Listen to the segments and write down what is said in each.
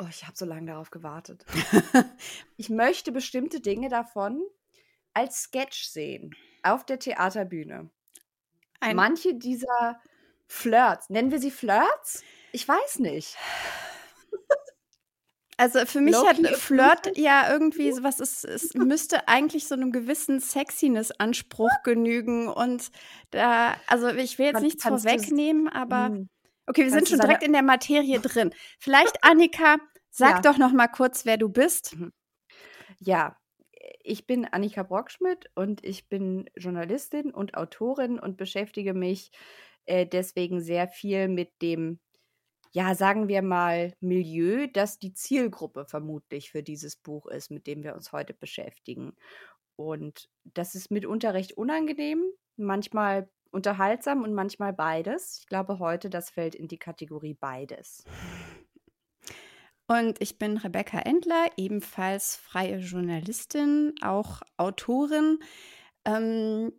Oh, ich habe so lange darauf gewartet. ich möchte bestimmte Dinge davon als Sketch sehen auf der Theaterbühne. Ein Manche dieser Flirts, nennen wir sie Flirts? Ich weiß nicht. Also für mich hat Flirt ja irgendwie sowas, es, es müsste eigentlich so einem gewissen Sexiness-Anspruch genügen. Und da, also ich will jetzt nichts vorwegnehmen, aber hm. okay, wir sind schon direkt in der Materie drin. Vielleicht, Annika, sag ja. doch noch mal kurz, wer du bist. Mhm. Ja, ich bin Annika Brockschmidt und ich bin Journalistin und Autorin und beschäftige mich äh, deswegen sehr viel mit dem ja, sagen wir mal, Milieu, das die Zielgruppe vermutlich für dieses Buch ist, mit dem wir uns heute beschäftigen. Und das ist mitunter recht unangenehm, manchmal unterhaltsam und manchmal beides. Ich glaube, heute das fällt in die Kategorie beides. Und ich bin Rebecca Endler, ebenfalls freie Journalistin, auch Autorin. Ähm,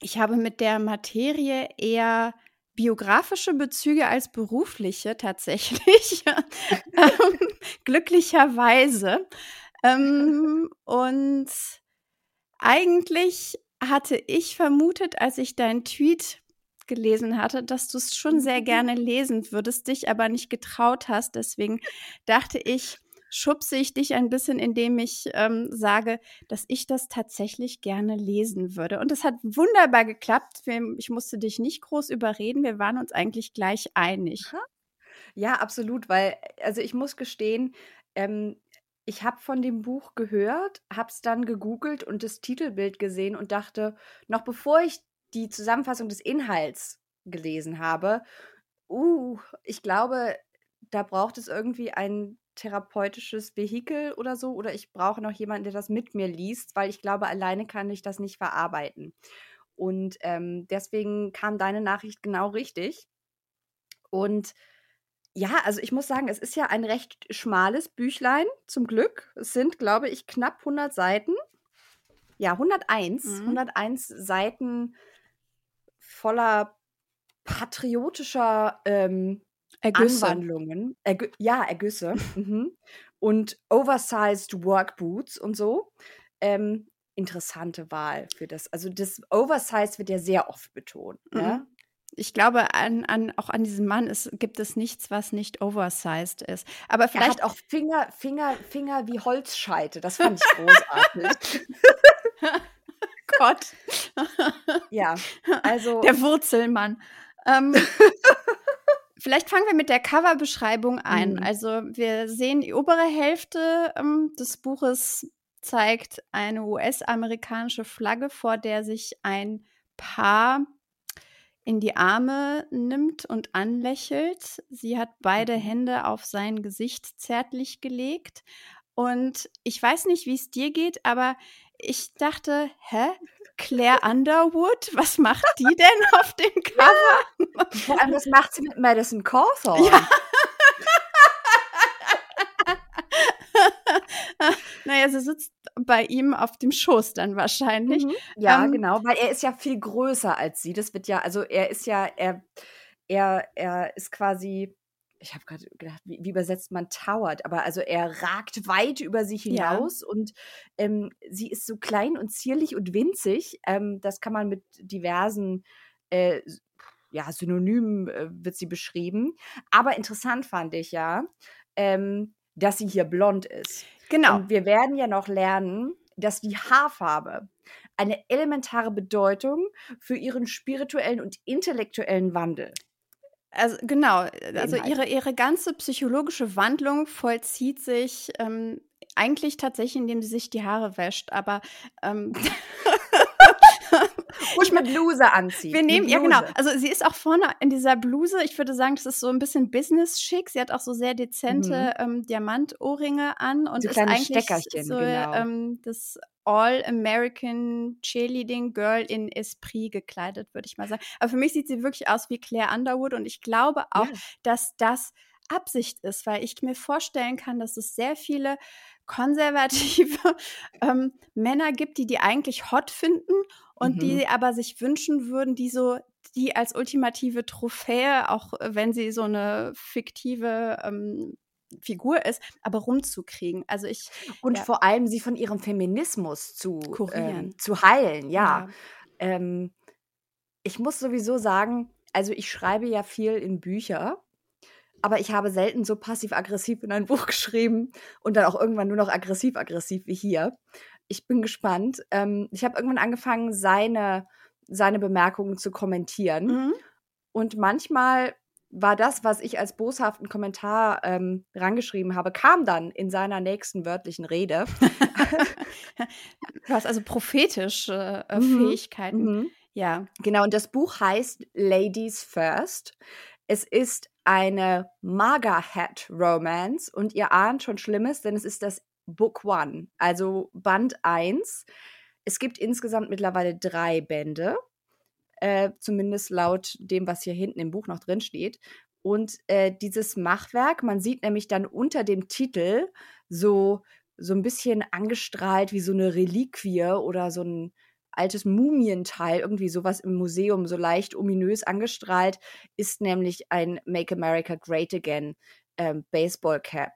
ich habe mit der Materie eher biografische Bezüge als berufliche tatsächlich. ähm, glücklicherweise. Ähm, und eigentlich hatte ich vermutet, als ich deinen Tweet gelesen hatte, dass du es schon sehr mhm. gerne lesen würdest, dich aber nicht getraut hast. Deswegen dachte ich, schubse ich dich ein bisschen, indem ich ähm, sage, dass ich das tatsächlich gerne lesen würde. Und es hat wunderbar geklappt. Ich musste dich nicht groß überreden. Wir waren uns eigentlich gleich einig. Ja, absolut, weil, also ich muss gestehen, ähm, ich habe von dem Buch gehört, habe es dann gegoogelt und das Titelbild gesehen und dachte, noch bevor ich die Zusammenfassung des Inhalts gelesen habe, uh, ich glaube, da braucht es irgendwie ein therapeutisches Vehikel oder so oder ich brauche noch jemanden, der das mit mir liest, weil ich glaube, alleine kann ich das nicht verarbeiten. Und ähm, deswegen kam deine Nachricht genau richtig. Und ja, also ich muss sagen, es ist ja ein recht schmales Büchlein, zum Glück. Es sind, glaube ich, knapp 100 Seiten. Ja, 101. Mhm. 101 Seiten voller patriotischer ähm, Ergüsse. Anwandlungen. Ergü ja, Ergüsse. mhm. Und oversized Workboots und so. Ähm, interessante Wahl für das. Also das Oversized wird ja sehr oft betont. Ne? Mhm. Ne? Ich glaube, an, an, auch an diesem Mann ist, gibt es nichts, was nicht oversized ist. Aber vielleicht auch Finger, Finger, Finger wie Holzscheite. Das fand ich großartig. Gott. ja, also. Der Wurzelmann. Ähm, Vielleicht fangen wir mit der Coverbeschreibung ein. Mhm. Also wir sehen die obere Hälfte ähm, des Buches zeigt eine US-amerikanische Flagge, vor der sich ein Paar in die Arme nimmt und anlächelt. Sie hat beide mhm. Hände auf sein Gesicht zärtlich gelegt. Und ich weiß nicht, wie es dir geht, aber ich dachte, hä? Claire Underwood, was macht die denn auf dem Cover? Ja. Vor allem, was macht sie mit Madison Cawthorn? Ja. naja, sie sitzt bei ihm auf dem Schoß dann wahrscheinlich. Mhm. Ja, ähm, genau, weil er ist ja viel größer als sie. Das wird ja, also er ist ja, er, er, er ist quasi ich habe gerade gedacht, wie, wie, übersetzt man towert, aber also er ragt weit über sich hinaus ja. und ähm, sie ist so klein und zierlich und winzig. Ähm, das kann man mit diversen äh, ja, Synonymen äh, wird sie beschrieben. Aber interessant fand ich ja, ähm, dass sie hier blond ist. Genau. Und wir werden ja noch lernen, dass die Haarfarbe eine elementare Bedeutung für ihren spirituellen und intellektuellen Wandel also genau, also ihre, ihre ganze psychologische Wandlung vollzieht sich ähm, eigentlich tatsächlich, indem sie sich die Haare wäscht, aber ähm, und mit Bluse anzieht. Wir nehmen, ja genau. Also sie ist auch vorne in dieser Bluse. Ich würde sagen, das ist so ein bisschen Business-schick. Sie hat auch so sehr dezente mhm. ähm, Diamantohrringe an und so ist eigentlich Steckerchen, so genau. ähm, das All-American Cheerleading Girl in Esprit gekleidet, würde ich mal sagen. Aber für mich sieht sie wirklich aus wie Claire Underwood und ich glaube auch, ja. dass das Absicht ist, weil ich mir vorstellen kann, dass es sehr viele konservative ähm, Männer gibt, die die eigentlich hot finden und mhm. die aber sich wünschen würden, die so die als ultimative Trophäe, auch wenn sie so eine fiktive ähm, Figur ist, aber rumzukriegen. Also ich und ja. vor allem sie von ihrem Feminismus zu ähm, zu heilen. Ja, ja. Ähm, ich muss sowieso sagen, also ich schreibe ja viel in Bücher aber ich habe selten so passiv-aggressiv in ein Buch geschrieben und dann auch irgendwann nur noch aggressiv-aggressiv wie hier. Ich bin gespannt. Ähm, ich habe irgendwann angefangen, seine, seine Bemerkungen zu kommentieren. Mhm. Und manchmal war das, was ich als boshaften Kommentar ähm, rangeschrieben habe, kam dann in seiner nächsten wörtlichen Rede. du hast also prophetische äh, mhm. Fähigkeiten. Mhm. Ja. Genau, und das Buch heißt Ladies First. Es ist eine Maga-Hat-Romance und ihr ahnt schon Schlimmes, denn es ist das Book One, also Band 1. Es gibt insgesamt mittlerweile drei Bände, äh, zumindest laut dem, was hier hinten im Buch noch drin steht. Und äh, dieses Machwerk, man sieht nämlich dann unter dem Titel so, so ein bisschen angestrahlt wie so eine Reliquie oder so ein, altes Mumienteil, irgendwie sowas im Museum, so leicht ominös angestrahlt, ist nämlich ein Make America Great Again ähm, Baseball Cap.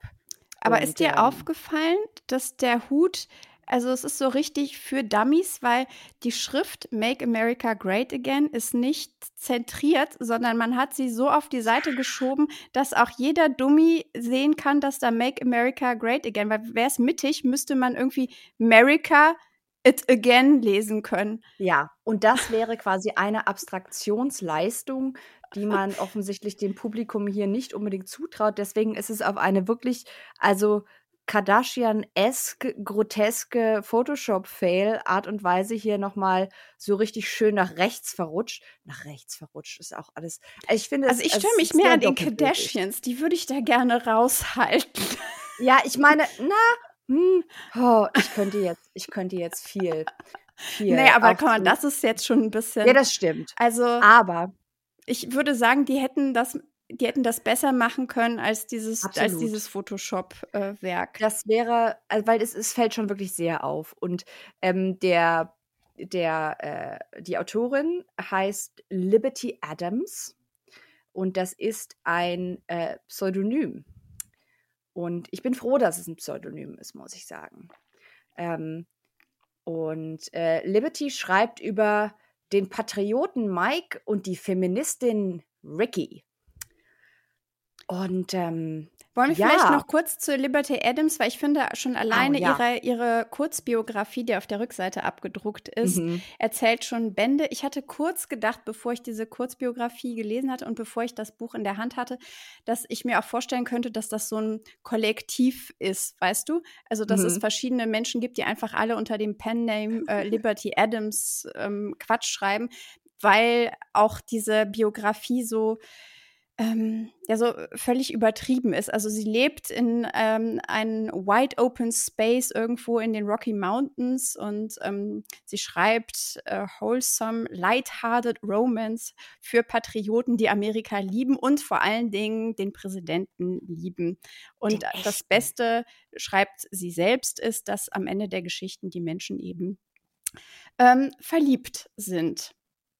Aber Und, ist dir ähm, aufgefallen, dass der Hut, also es ist so richtig für Dummies, weil die Schrift Make America Great Again ist nicht zentriert, sondern man hat sie so auf die Seite geschoben, dass auch jeder Dummy sehen kann, dass da Make America Great Again, weil wäre es mittig, müsste man irgendwie America It Again lesen können. Ja, und das wäre quasi eine Abstraktionsleistung, die man offensichtlich dem Publikum hier nicht unbedingt zutraut. Deswegen ist es auf eine wirklich, also Kardashian-esque, groteske Photoshop-Fail Art und Weise hier nochmal so richtig schön nach rechts verrutscht. Nach rechts verrutscht ist auch alles. Ich finde, also ich störe mich mehr an den Kardashians. Die würde ich da gerne raushalten. Ja, ich meine, na, hm, oh, ich könnte jetzt, ich könnte jetzt viel. viel nee, aber komm mal, das ist jetzt schon ein bisschen. Ja, das stimmt. Also, aber ich würde sagen, die hätten das, die hätten das besser machen können als dieses, als dieses Photoshop-Werk. Das wäre, also, weil es, es fällt schon wirklich sehr auf. Und ähm, der, der, äh, die Autorin heißt Liberty Adams und das ist ein äh, Pseudonym. Und ich bin froh, dass es ein Pseudonym ist, muss ich sagen. Ähm, und äh, Liberty schreibt über den Patrioten Mike und die Feministin Ricky. Und ähm, wollen wir ja. vielleicht noch kurz zu Liberty Adams, weil ich finde schon alleine oh, ja. ihre, ihre Kurzbiografie, die auf der Rückseite abgedruckt ist, mhm. erzählt schon Bände. Ich hatte kurz gedacht, bevor ich diese Kurzbiografie gelesen hatte und bevor ich das Buch in der Hand hatte, dass ich mir auch vorstellen könnte, dass das so ein Kollektiv ist, weißt du? Also, dass mhm. es verschiedene Menschen gibt, die einfach alle unter dem Pen-Name äh, Liberty Adams ähm, Quatsch schreiben, weil auch diese Biografie so ähm, ja so völlig übertrieben ist. Also sie lebt in ähm, einem wide open space irgendwo in den Rocky Mountains und ähm, sie schreibt äh, wholesome, lighthearted Romance für Patrioten, die Amerika lieben und vor allen Dingen den Präsidenten lieben. Und das Beste schreibt sie selbst ist, dass am Ende der Geschichten die Menschen eben ähm, verliebt sind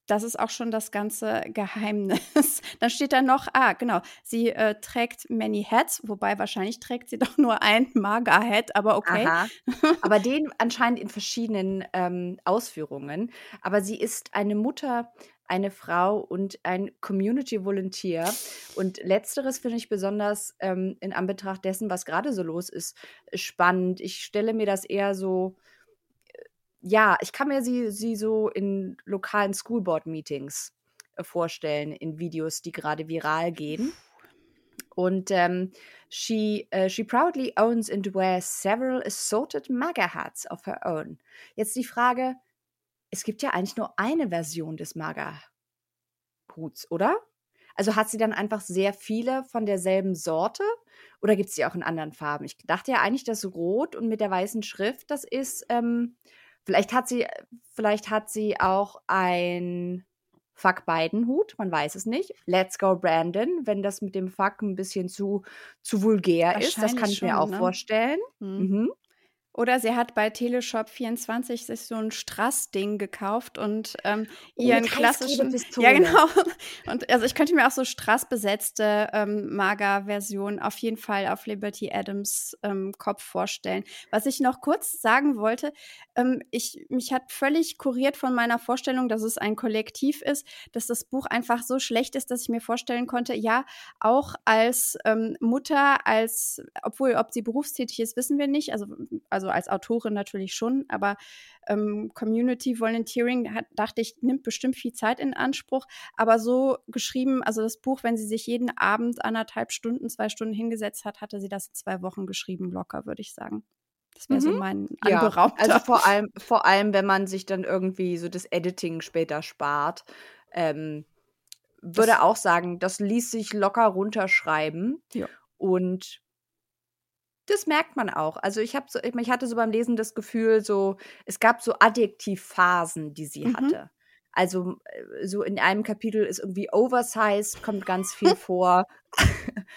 das ist auch schon das ganze Geheimnis. Dann steht da noch, ah, genau, sie äh, trägt many hats, wobei wahrscheinlich trägt sie doch nur ein Maga-Hat, aber okay. Aha. Aber den anscheinend in verschiedenen ähm, Ausführungen. Aber sie ist eine Mutter, eine Frau und ein Community Volunteer. Und letzteres finde ich besonders ähm, in Anbetracht dessen, was gerade so los ist, spannend. Ich stelle mir das eher so ja, ich kann mir sie, sie so in lokalen Schoolboard-Meetings äh, vorstellen, in Videos, die gerade viral gehen. Und ähm, she, uh, she proudly owns and wears several assorted MAGA hats of her own. Jetzt die Frage, es gibt ja eigentlich nur eine Version des MAGA-Huts, oder? Also hat sie dann einfach sehr viele von derselben Sorte oder gibt es die auch in anderen Farben? Ich dachte ja eigentlich, dass Rot und mit der weißen Schrift, das ist ähm, Vielleicht hat sie, vielleicht hat sie auch ein Fuck Biden Hut, man weiß es nicht. Let's go Brandon, wenn das mit dem Fuck ein bisschen zu, zu vulgär ist, das kann ich schon, mir auch ne? vorstellen. Mhm. Mhm. Oder sie hat bei Teleshop 24 sich so ein Strass-Ding gekauft und ähm, Oh, ihren klassischen. Ja, genau. Und also ich könnte mir auch so Strass besetzte ähm, Mager-Version auf jeden Fall auf Liberty Adams ähm, Kopf vorstellen. Was ich noch kurz sagen wollte, ähm, ich, mich hat völlig kuriert von meiner Vorstellung, dass es ein Kollektiv ist, dass das Buch einfach so schlecht ist, dass ich mir vorstellen konnte, ja, auch als ähm, Mutter, als, obwohl, ob sie berufstätig ist, wissen wir nicht. Also, also als Autorin natürlich schon, aber ähm, Community Volunteering hat, dachte ich, nimmt bestimmt viel Zeit in Anspruch. Aber so geschrieben, also das Buch, wenn sie sich jeden Abend anderthalb Stunden, zwei Stunden hingesetzt hat, hatte sie das in zwei Wochen geschrieben, locker, würde ich sagen. Das wäre so Mhm. mein Ja, anberaumter. also vor allem, vor allem, wenn man sich dann irgendwie so das Editing später spart, ähm, würde Das- auch sagen, das ließ sich locker runterschreiben. Ja. Und das merkt man auch. Also ich habe so, ich, hatte so beim Lesen das Gefühl, so es gab so Adjektivphasen, die sie Mhm. hatte. Also äh, so in einem Kapitel ist irgendwie Oversized, kommt ganz viel vor,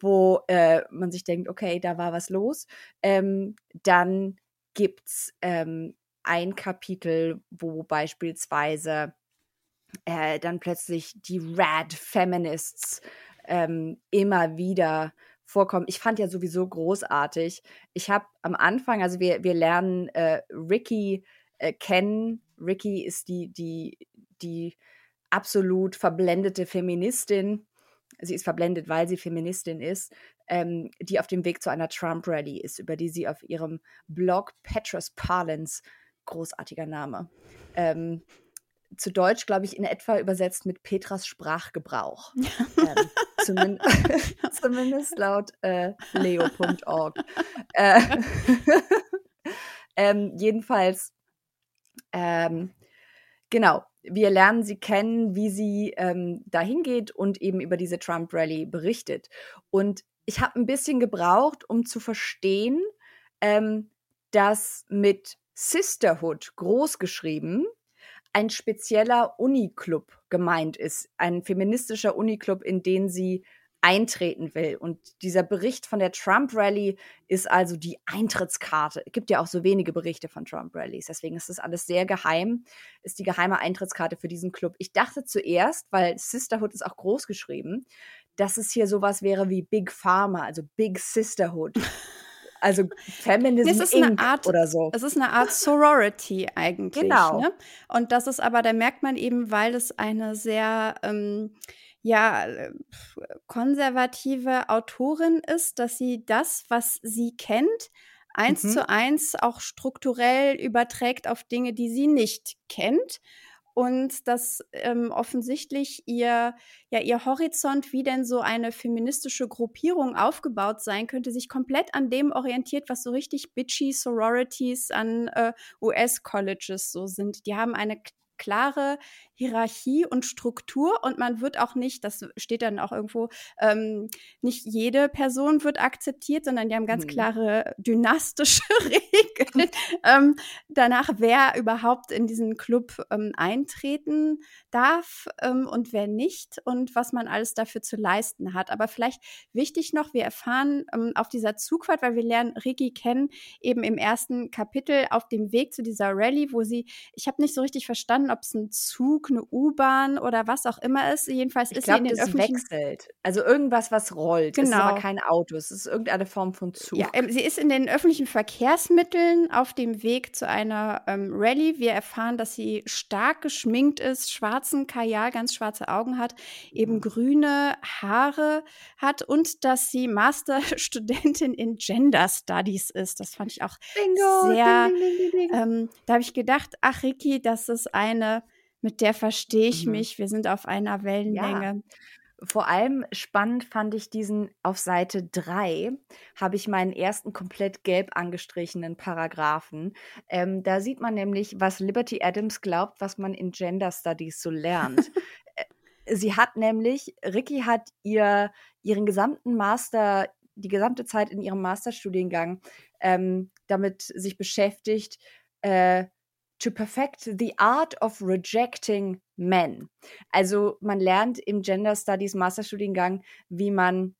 wo äh, man sich denkt, okay, da war was los. Ähm, dann gibt's ähm, ein Kapitel, wo beispielsweise äh, dann plötzlich die Rad Feminists ähm, immer wieder vorkommen. Ich fand ja sowieso großartig. Ich habe am Anfang, also wir, wir lernen äh, Ricky äh, kennen. Ricky ist die, die, die absolut verblendete Feministin. Sie ist verblendet, weil sie Feministin ist, ähm, die auf dem Weg zu einer Trump-Rally ist, über die sie auf ihrem Blog Petrus Parlance, großartiger Name, ähm, zu Deutsch, glaube ich, in etwa übersetzt mit Petras Sprachgebrauch. ähm, zumin zumindest laut äh, leo.org. Äh, ähm, jedenfalls, ähm, genau, wir lernen sie kennen, wie sie ähm, dahin geht und eben über diese Trump-Rally berichtet. Und ich habe ein bisschen gebraucht, um zu verstehen, ähm, dass mit Sisterhood großgeschrieben ein spezieller Uniclub gemeint ist, ein feministischer Uniclub, in den sie eintreten will. Und dieser Bericht von der Trump-Rally ist also die Eintrittskarte. Es gibt ja auch so wenige Berichte von Trump-Rallies, deswegen ist das alles sehr geheim, ist die geheime Eintrittskarte für diesen Club. Ich dachte zuerst, weil Sisterhood ist auch groß geschrieben, dass es hier sowas wäre wie Big Pharma, also Big Sisterhood. Also Feminism Es ist eine. Art- oder so. Es ist eine Art Sorority eigentlich. Genau. Ne? Und das ist aber, da merkt man eben, weil es eine sehr ähm, ja, konservative Autorin ist, dass sie das, was sie kennt, eins Mhm. zu eins auch strukturell überträgt auf Dinge, die sie nicht kennt. Und dass ähm, offensichtlich ihr, ja, ihr Horizont, wie denn so eine feministische Gruppierung aufgebaut sein könnte, sich komplett an dem orientiert, was so richtig bitchy Sororities an äh, US-Colleges so sind. Die haben eine klare Hierarchie und Struktur und man wird auch nicht, das steht dann auch irgendwo, ähm, nicht jede Person wird akzeptiert, sondern die haben ganz Mhm. klare dynastische Regeln ähm, danach, wer überhaupt in diesen Club ähm, eintreten darf ähm, und wer nicht und was man alles dafür zu leisten hat. Aber vielleicht wichtig noch, wir erfahren ähm, auf dieser Zugfahrt, weil wir lernen Ricky kennen, eben im ersten Kapitel auf dem Weg zu dieser Rallye, wo sie, ich habe nicht so richtig verstanden, ob es ein Zug, eine U-Bahn oder was auch immer ist. Jedenfalls Ich ist sie in den öffentlichen wechselt. Also irgendwas, was rollt. Es ist Genau. aber kein Auto. Es ist irgendeine Form von Zug. Ja, ähm, sie ist in den öffentlichen Verkehrsmitteln auf dem Weg zu einer ähm, Rallye. Wir erfahren, dass sie stark geschminkt ist, schwarzen Kajal, ganz schwarze Augen hat, eben grüne Haare hat und dass sie Masterstudentin in Gender Studies ist. Das fand ich auch Bingo! sehr, ding, ding, ding, ähm, da habe ich gedacht, ach Ricky, das ist eine, mit der verstehe ich Mhm. mich. Wir sind auf einer Wellenlänge. Vor allem spannend fand ich diesen auf Seite 3, habe ich meinen ersten komplett gelb angestrichenen Paragraphen. Ähm, da sieht man nämlich, was Liberty Adams glaubt, was man in Gender Studies so lernt. Äh, Sie hat nämlich, Ricky hat ihr ihren gesamten Master, die gesamte Zeit in ihrem Masterstudiengang ähm, damit sich beschäftigt, äh, to perfect the art of rejecting men. Also man lernt im Gender Studies Masterstudiengang, wie man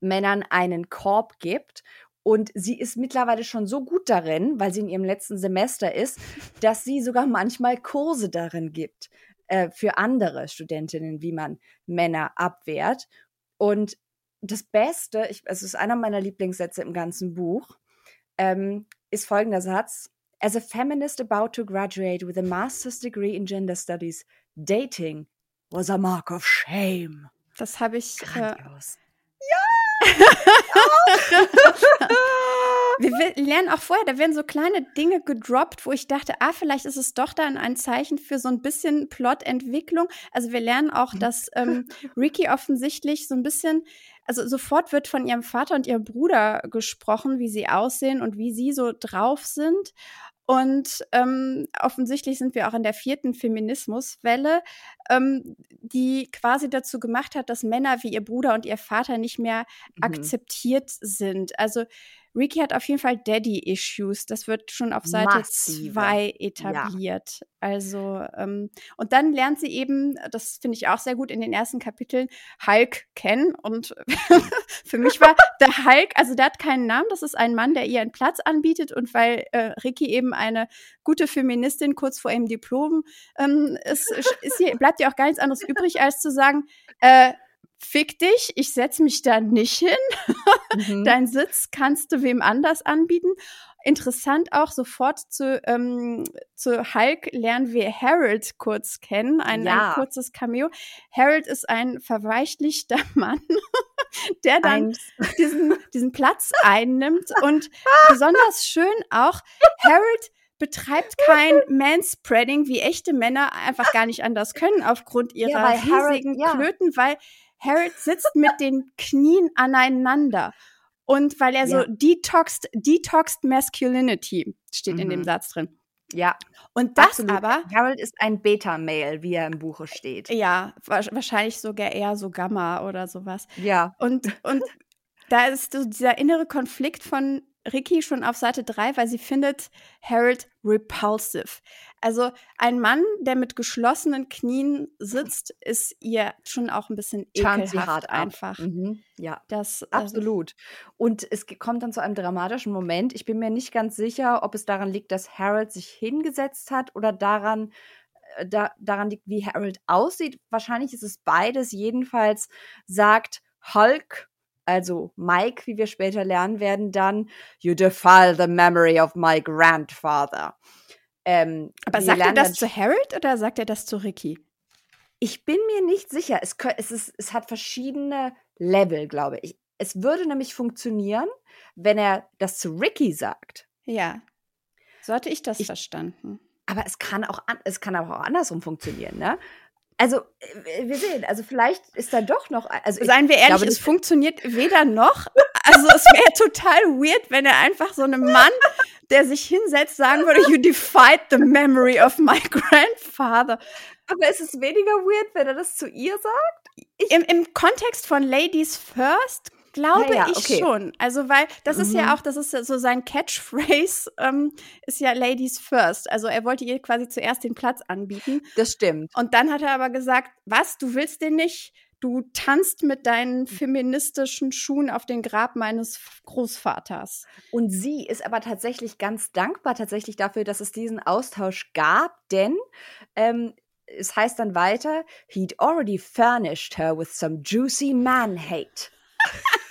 Männern einen Korb gibt Und sie ist mittlerweile schon so gut darin, weil sie in ihrem letzten Semester ist, dass sie sogar manchmal Kurse darin gibt äh, für andere Studentinnen, wie man Männer abwehrt. Und das Beste, ich, es ist einer meiner Lieblingssätze im ganzen Buch, ähm, ist folgender Satz. As a feminist about to graduate with a master's degree in gender studies, dating was a mark of shame. Das habe ich. Äh, Grandios. Äh, ja! wir, lernen auch vorher, da werden so kleine Dinge gedroppt, wo ich dachte, ah, vielleicht ist es doch dann ein Zeichen für so ein bisschen Plotentwicklung. Also wir lernen auch, mhm. dass ähm, Ricky offensichtlich so ein bisschen also sofort wird von ihrem Vater und ihrem Bruder gesprochen, wie sie aussehen und wie sie so drauf sind. Und ähm, offensichtlich sind wir auch in der vierten Feminismuswelle, ähm, die quasi dazu gemacht hat, dass Männer wie ihr Bruder und ihr Vater nicht mehr mhm. akzeptiert sind. Also Ricky hat auf jeden Fall Daddy-Issues. Das wird schon auf Seite 2 etabliert. Ja. Also, ähm, und dann lernt sie eben, das finde ich auch sehr gut in den ersten Kapiteln, Hulk kennen. Und für mich war der Hulk, also der hat keinen Namen, das ist ein Mann, der ihr einen Platz anbietet. Und weil äh, Ricky eben eine gute Feministin kurz vor ihrem Diplom ähm, ist, ist hier, bleibt ihr auch gar nichts anderes übrig, als zu sagen, äh, fick dich, ich setz mich da nicht hin. Mhm. Dein Sitz kannst du wem anders anbieten. Interessant auch sofort zu, ähm, zu Hulk lernen wir Harold kurz kennen, ein, ja. ein kurzes Cameo. Harold ist ein verweichlichter Mann, der dann diesen, diesen Platz einnimmt und besonders schön auch Harold betreibt kein Manspreading, wie echte Männer einfach gar nicht anders können aufgrund ihrer ja, riesigen Harold, ja. Klöten, weil Harold sitzt mit den Knien aneinander. Und weil er ja. so detoxed, detoxed Masculinity steht mhm. in dem mhm. Satz drin. Ja. Und das Absolut. aber. Harold ist ein Beta-Male, wie er im Buche steht. Ja, wahrscheinlich sogar eher so Gamma oder sowas. Ja. Und, und da ist so dieser innere Konflikt von Ricky schon auf Seite 3, weil sie findet Harold repulsive. Also ein Mann, der mit geschlossenen Knien sitzt, ist ihr schon auch ein bisschen ekelhaft einfach. Mhm. Ja, das äh, absolut. Und es kommt dann zu einem dramatischen Moment. Ich bin mir nicht ganz sicher, ob es daran liegt, dass Harold sich hingesetzt hat oder daran, äh, da, daran liegt, wie Harold aussieht. Wahrscheinlich ist es beides. Jedenfalls sagt Hulk also Mike, wie wir später lernen werden, dann You defile the memory of my grandfather. Ähm, Aber sagt er das zu Harold oder sagt er das zu Ricky? Ich bin mir nicht sicher. Es, es, ist, es hat verschiedene Level, glaube ich. Es würde nämlich funktionieren, wenn er das zu Ricky sagt. Ja. So hatte ich das ich, verstanden. Aber es kann auch es kann aber auch andersrum funktionieren, ne? Also, äh, wir sehen, also vielleicht ist da doch noch. Also Seien wir ehrlich, glaube, es funktioniert weder noch. Also, es wäre total weird, wenn er einfach so einem Mann, der sich hinsetzt, sagen würde: You defied the memory of my grandfather. Aber ist es weniger weird, wenn er das zu ihr sagt? Im, Im Kontext von Ladies First glaube ja, ich okay. schon. Also, weil das mhm. ist ja mhm. auch, das ist ja so sein Catchphrase, ähm, ist ja Ladies first. Also, er wollte ihr quasi zuerst den Platz anbieten. Das stimmt. Und dann hat er aber gesagt, was, du willst den nicht? Du tanzt mit deinen feministischen Schuhen auf den Grab meines Großvaters. Und sie ist aber tatsächlich ganz dankbar tatsächlich dafür, dass es diesen Austausch gab, denn ähm, es heißt dann weiter, he'd already furnished her with some juicy man hate.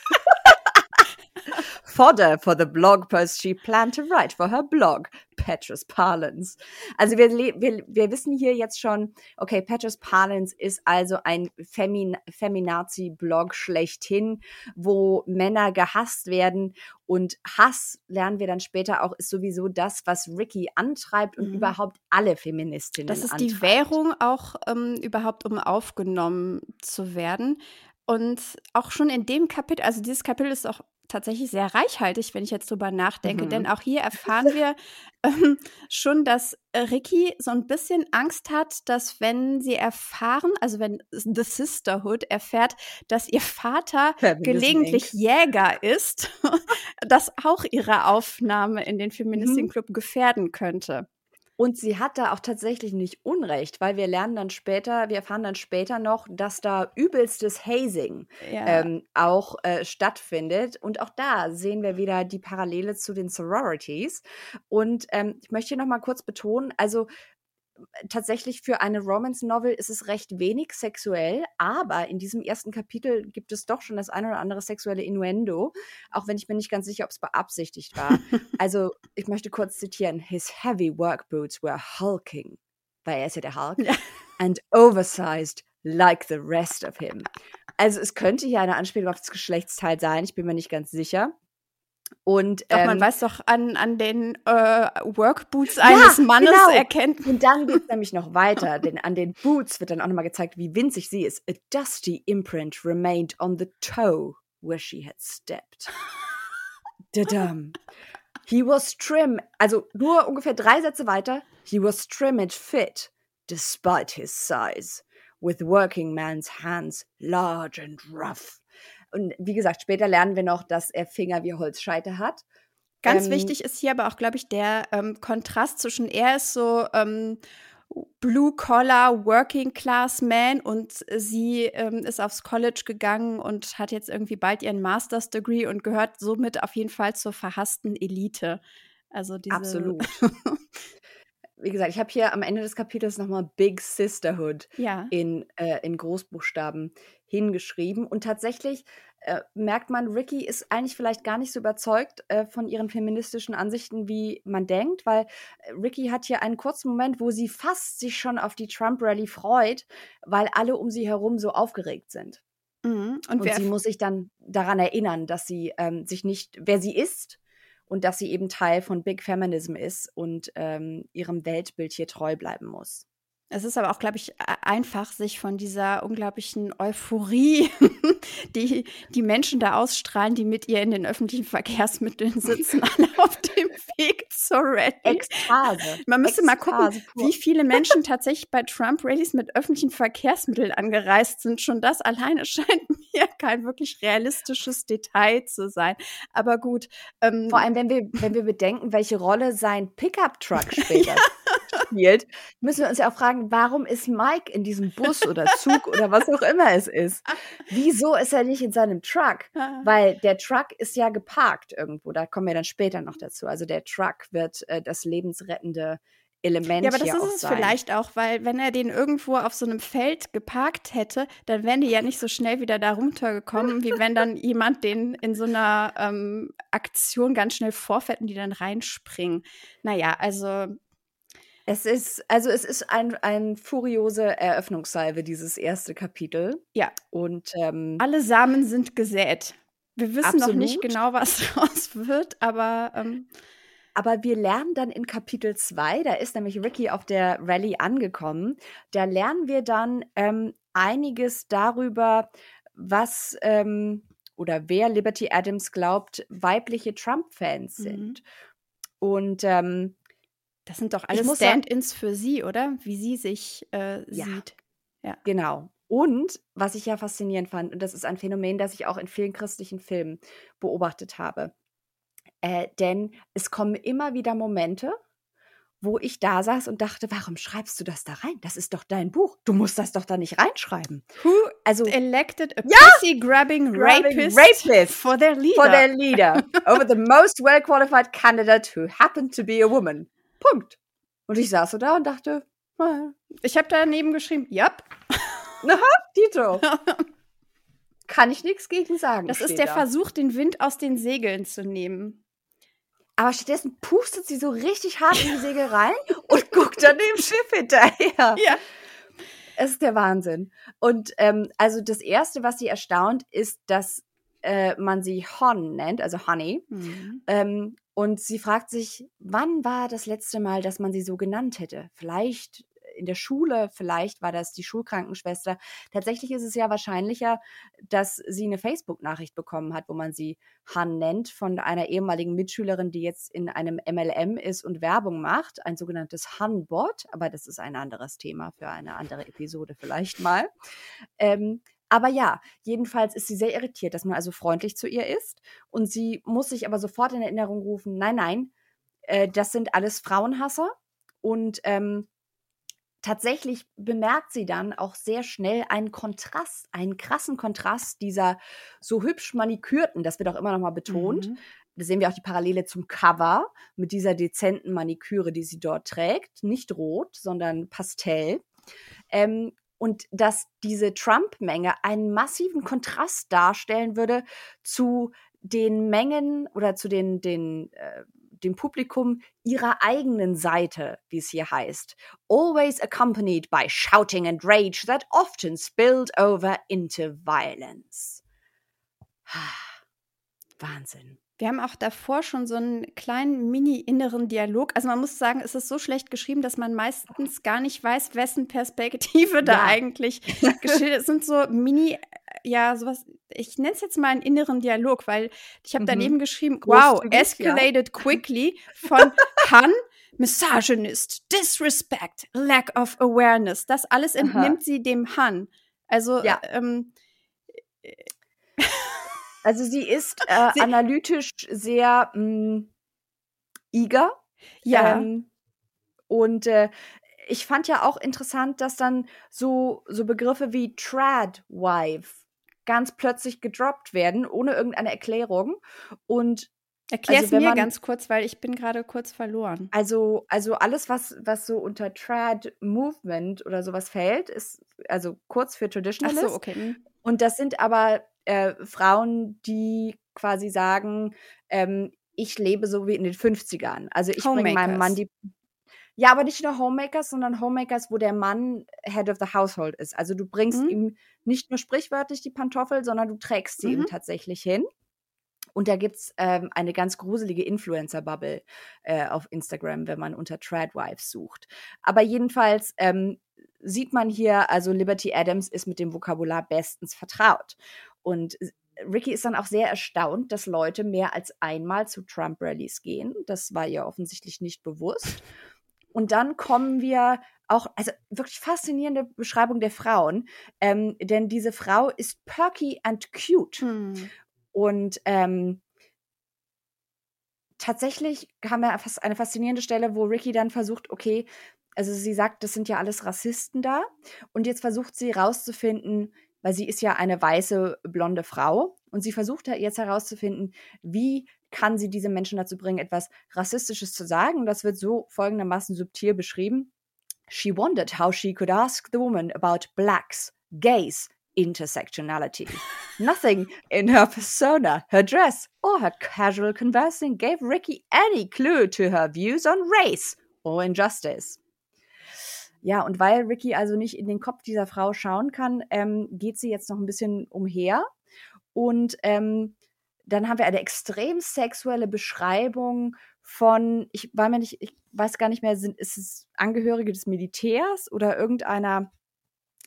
fodder for the blog post she planned to write for her blog, Petrus Parlance. Also wir, wir, wir wissen hier jetzt schon, okay, Petrus Parlance ist also ein Femin Feminazi-Blog schlechthin, wo Männer gehasst werden und Hass, lernen wir dann später auch, ist sowieso das, was Ricky antreibt und mhm. überhaupt alle Feministinnen Das ist antreibt. die Währung auch ähm, überhaupt, um aufgenommen zu werden. Und auch schon in dem Kapitel, also dieses Kapitel ist auch tatsächlich sehr reichhaltig, wenn ich jetzt drüber nachdenke. Mhm. Denn auch hier erfahren wir ähm, schon, dass Ricky so ein bisschen Angst hat, dass wenn sie erfahren, also wenn The Sisterhood erfährt, dass ihr Vater ja, gelegentlich Jäger ist, das auch ihre Aufnahme in den mhm. Club gefährden könnte. Und sie hat da auch tatsächlich nicht Unrecht, weil wir lernen dann später, wir erfahren dann später noch, dass da übelstes Hazing Ja. ähm, auch äh, stattfindet. Und auch da sehen wir wieder die Parallele zu den Sororities. Und ähm, ich möchte hier noch mal kurz betonen, also tatsächlich für eine Romance-Novel ist es recht wenig sexuell, aber in diesem ersten Kapitel gibt es doch schon das ein oder andere sexuelle Innuendo, auch wenn ich mir nicht ganz sicher, ob es beabsichtigt war. also ich möchte kurz zitieren, his heavy work boots were hulking, weil er ist ja der Hulk, Ja. and oversized like the rest of him. Also es könnte hier eine Anspielung auf das Geschlechtsteil sein, ich bin mir nicht ganz sicher. Und Doch, man ähm, weiß doch an, an den äh, Workboots eines Mannes genau. erkennt. Und dann geht es nämlich noch weiter, denn an den Boots wird dann auch nochmal gezeigt, wie winzig sie ist. A dusty imprint remained on the toe where she had stepped. Dadam. He was trim, also nur ungefähr drei Sätze weiter. He was trim and fit, despite his size, with working man's hands large and rough. Und wie gesagt, später lernen wir noch, dass er Finger wie Holzscheite hat. Ganz Ähm, wichtig ist hier aber auch, glaube ich, der ähm, Kontrast zwischen er ist so ähm, Blue-Collar, Working-Class-Man und sie ähm, ist aufs College gegangen und hat jetzt irgendwie bald ihren Master's Degree und gehört somit auf jeden Fall zur verhassten Elite. Also diese Absolut. Wie gesagt, ich habe hier am Ende des Kapitels nochmal Big Sisterhood ja. in, äh, in Großbuchstaben hingeschrieben. Und tatsächlich äh, merkt man, Ricky ist eigentlich vielleicht gar nicht so überzeugt äh, von ihren feministischen Ansichten, wie man denkt, weil äh, Ricky hat hier einen kurzen Moment, wo sie fast sich schon auf die Trump-Rally freut, weil alle um sie herum so aufgeregt sind. Mhm. Und, Und, sie muss sich dann daran erinnern, dass sie ähm, sich nicht, wer sie ist und dass sie eben Teil von Big Feminism ist und ähm, ihrem Weltbild hier treu bleiben muss. Es ist aber auch, glaube ich, einfach, sich von dieser unglaublichen Euphorie, die die Menschen da ausstrahlen, die mit ihr in den öffentlichen Verkehrsmitteln sitzen, alle auf dem Weg zur Rallye. Ekstase. Man müsste mal gucken, Ekstase pur. wie viele Menschen tatsächlich bei Trump-Rallies mit öffentlichen Verkehrsmitteln angereist sind. Schon das alleine scheint mir kein wirklich realistisches Detail zu sein. Aber gut. Ähm, Vor allem, wenn wir, wenn wir bedenken, welche Rolle sein Pickup-Truck später spielt, müssen wir uns ja auch fragen, warum ist Mike in diesem Bus oder Zug oder was auch immer es ist? Wieso ist er nicht in seinem Truck? Ah. Weil der Truck ist ja geparkt irgendwo. Da kommen wir dann später noch dazu. Also der Truck wird äh, das lebensrettende Element Ja, aber das ist es sein. vielleicht auch, weil wenn er den irgendwo auf so einem Feld geparkt hätte, dann wären die ja nicht so schnell wieder da runtergekommen, wie wenn dann jemand den in so einer ähm, Aktion ganz schnell vorfährt und die dann reinspringen. Naja, also Es ist, also es ist ein, ein furiose Eröffnungssalve, dieses erste Kapitel. Ja. Und ähm, alle Samen sind gesät. Wir wissen noch nicht Absolut. genau, was draus wird, aber ähm, Aber wir lernen dann in Kapitel 2, da ist nämlich Ricky auf der Rallye angekommen, da lernen wir dann ähm, einiges darüber, was ähm, oder wer Liberty Adams glaubt, weibliche Trump-Fans Mhm. sind. Und ähm, das sind doch alles Stand-ins für sie, oder? Wie sie sich äh, Ja. sieht. genau. Und was ich ja faszinierend fand, und das ist ein Phänomen, das ich auch in vielen christlichen Filmen beobachtet habe, äh, denn es kommen immer wieder Momente, wo ich da saß und dachte, warum schreibst du das da rein? Das ist doch dein Buch. Du musst das doch da nicht reinschreiben. Who Also elected a Ja! pussy-grabbing Grabbing rapist, rapist for their leader? for their leader over the most well-qualified candidate who happened to be a woman. Punkt. Und ich saß so da und dachte, ah, ich habe daneben geschrieben, yep. Tito, kann ich nichts gegen sagen. Das ist der da. Versuch, den Wind aus den Segeln zu nehmen. Aber stattdessen pustet sie so richtig hart in die Segel rein und guckt dann dem Schiff hinterher. Ja. Es ist der Wahnsinn. Und ähm, also das Erste, was sie erstaunt, ist, dass äh, man sie Hon nennt, also Honey. Ähm, und sie fragt sich, wann war das letzte Mal, dass man sie so genannt hätte? Vielleicht in der Schule, vielleicht war das die Schulkrankenschwester. Tatsächlich ist es ja wahrscheinlicher, dass sie eine Facebook-Nachricht bekommen hat, wo man sie Han nennt, von einer ehemaligen Mitschülerin, die jetzt in einem MLM ist und Werbung macht, ein sogenanntes Han-Bot, aber das ist ein anderes Thema für eine andere Episode vielleicht mal. Ähm, aber ja, jedenfalls ist sie sehr irritiert, dass man also freundlich zu ihr ist und sie muss sich aber sofort in Erinnerung rufen, nein, nein, äh, das sind alles Frauenhasser und ähm, tatsächlich bemerkt sie dann auch sehr schnell einen Kontrast, einen krassen Kontrast dieser so hübsch manikürten, das wird auch immer noch mal betont. Mhm. Da sehen wir auch die Parallele zum Cover mit dieser dezenten Maniküre, die sie dort trägt. Nicht rot, sondern Pastell. Ähm, und dass diese Trump-Menge einen massiven Kontrast darstellen würde zu den Mengen oder zu den, den äh, dem Publikum ihrer eigenen Seite, wie es hier heißt. Always accompanied by shouting and rage that often spilled over into violence. Wahnsinn. Wir haben auch davor schon so einen kleinen mini-inneren Dialog. Also man muss sagen, es ist so schlecht geschrieben, dass man meistens gar nicht weiß, wessen Perspektive da eigentlich geschildert ist. Es sind so mini, ja, sowas, ich nenne es jetzt mal einen inneren Dialog, weil ich habe mhm. daneben geschrieben, wow, escalated ja. quickly von Han, Misogynist, Disrespect, Lack of Awareness. Das alles entnimmt Aha. sie dem Han. Also, ja. ähm, also sie ist äh, sie analytisch sehr mh, hm, eager. Ja. Ähm, und äh, ich fand ja auch interessant, dass dann so, so Begriffe wie Tradwife ganz plötzlich gedroppt werden, ohne irgendeine Erklärung. Und Erklär also, es mir man, ganz kurz, weil ich bin gerade kurz verloren. Also, also alles, was, was so unter Trad Movement oder sowas fällt, ist also kurz für Traditionalist. Ach so, okay. Und das sind aber äh, Frauen, die quasi sagen, ähm, ich lebe so wie in den 50ern. Also ich bringe meinem Mann die ja, aber nicht nur Homemakers, sondern Homemakers, wo der Mann Head of the Household ist. Also du bringst mhm. ihm nicht nur sprichwörtlich die Pantoffel, sondern du trägst sie mhm. ihm tatsächlich hin. Und da gibt's ähm, eine ganz gruselige Influencer-Bubble äh, auf Instagram, wenn man unter Tradwives sucht. Aber jedenfalls ähm, sieht man hier, also Liberty Adams ist mit dem Vokabular bestens vertraut. Und Ricky ist dann auch sehr erstaunt, dass Leute mehr als einmal zu Trump-Rallies gehen. Das war ihr offensichtlich nicht bewusst. Und dann kommen wir auch, also wirklich faszinierende Beschreibung der Frauen, ähm, denn diese Frau ist perky and cute. Hm. Und ähm, tatsächlich haben wir eine faszinierende Stelle, wo Ricky dann versucht, okay, also sie sagt, das sind ja alles Rassisten da. Und jetzt versucht sie herauszufinden, weil sie ist ja eine weiße, blonde Frau. Und sie versucht jetzt herauszufinden, wie kann sie diese Menschen dazu bringen, etwas Rassistisches zu sagen. Das wird so folgendermaßen subtil beschrieben. She wondered how she could ask the woman about blacks, gays, intersectionality. Nothing in her persona, her dress, or her casual conversing gave Ricky any clue to her views on race or injustice. Ja, und weil Ricky also nicht in den Kopf dieser Frau schauen kann, ähm, geht sie jetzt noch ein bisschen umher. Und ähm, dann haben wir eine extrem sexuelle Beschreibung von, ich war mir nicht, ich weiß gar nicht mehr, sind, ist es Angehörige des Militärs oder irgendeiner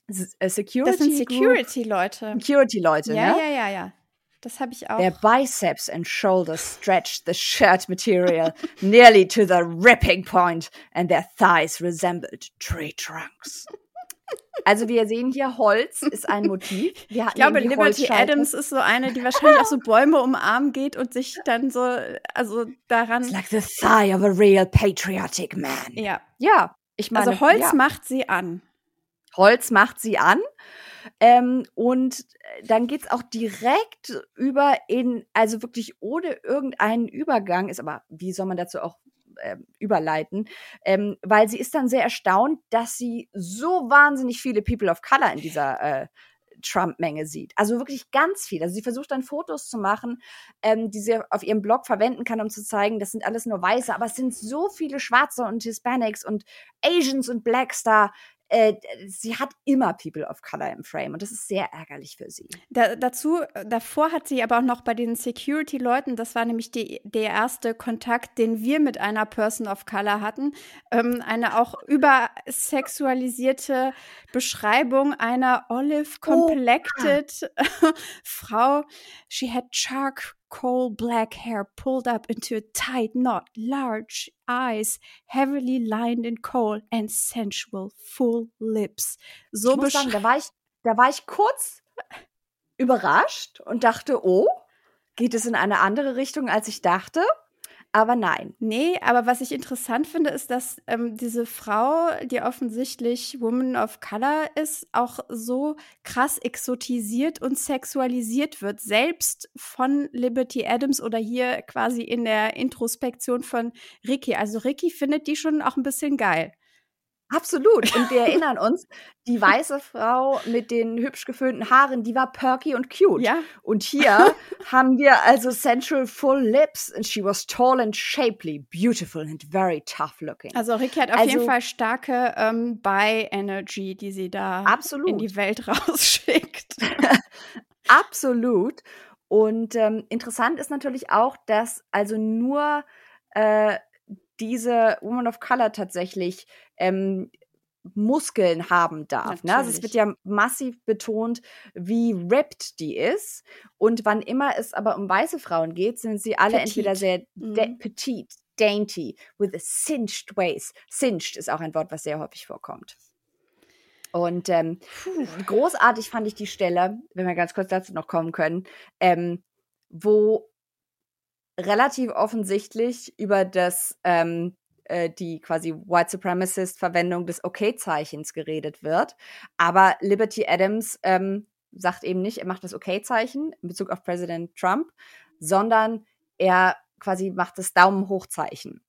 Security? Das sind Security-Leute. Security-Leute, ja, ne? Ja, ja, ja. Das habe ich auch. Their biceps and shoulders stretched the shirt material nearly to the ripping point and their thighs resembled tree trunks. Also wir sehen hier, Holz ist ein Motiv. ich glaube, Liberty Adams ist so eine, die wahrscheinlich auch so Bäume umarmen geht und sich dann so, also daran. It's like the thigh of a real patriotic man. Ja. Ja, ich meine. Also Holz ja. macht sie an. Holz macht sie an. Ähm, und dann geht's auch direkt über in, also wirklich ohne irgendeinen Übergang, ist aber, wie soll man dazu auch äh, überleiten, ähm, weil sie ist dann sehr erstaunt, dass sie so wahnsinnig viele People of Color in dieser äh, Trump-Menge sieht. Also wirklich ganz viel. Also sie versucht dann Fotos zu machen, ähm, die sie auf ihrem Blog verwenden kann, um zu zeigen, das sind alles nur Weiße, aber es sind so viele Schwarze und Hispanics und Asians und Blacks da äh, sie hat immer People of Color im Frame und das ist sehr ärgerlich für sie. Da, dazu, äh, davor hat sie aber auch noch bei den Security-Leuten, das war nämlich die, der erste Kontakt, den wir mit einer Person of Color hatten, ähm, eine auch übersexualisierte Beschreibung einer olive-complected oh. Frau. She had charcoal coal black hair pulled up into a tight knot, large eyes heavily lined in coal and sensual full lips. So ich muss sagen, da war ich, da war ich kurz überrascht und dachte, oh, geht es in eine andere Richtung, als ich dachte. Aber nein. Nee, aber was ich interessant finde, ist, dass ähm, diese Frau, die offensichtlich Woman of Color ist, auch so krass exotisiert und sexualisiert wird, selbst von Liberty Adams oder hier quasi in der Introspektion von Ricky. Also Ricky findet die schon auch ein bisschen geil. Absolut. Und wir erinnern uns, die weiße Frau mit den hübsch geföhnten Haaren, die war perky und cute. Ja. Und hier haben wir also Central Full Lips and she was tall and shapely, beautiful and very tough looking. Also Ricky hat auf also, jeden Fall starke ähm, Bi-Energy, die sie da absolut. in die Welt rausschickt. absolut. Und ähm, interessant ist natürlich auch, dass also nur äh, diese Woman of Color tatsächlich ähm, Muskeln haben darf. Ne? Also es wird ja massiv betont, wie ripped die ist. Und wann immer es aber um weiße Frauen geht, sind sie alle Petit. entweder sehr mhm. petit, dainty, with a cinched waist. Cinched ist auch ein Wort, was sehr häufig vorkommt. Und ähm, großartig fand ich die Stelle, wenn wir ganz kurz dazu noch kommen können, ähm, wo relativ offensichtlich über das ähm, äh, die quasi White Supremacist Verwendung des Okay-Zeichens geredet wird. Aber Liberty Adams ähm, sagt eben nicht, er macht das Okay-Zeichen in Bezug auf Präsident Trump, sondern er quasi macht das Daumen hochzeichen.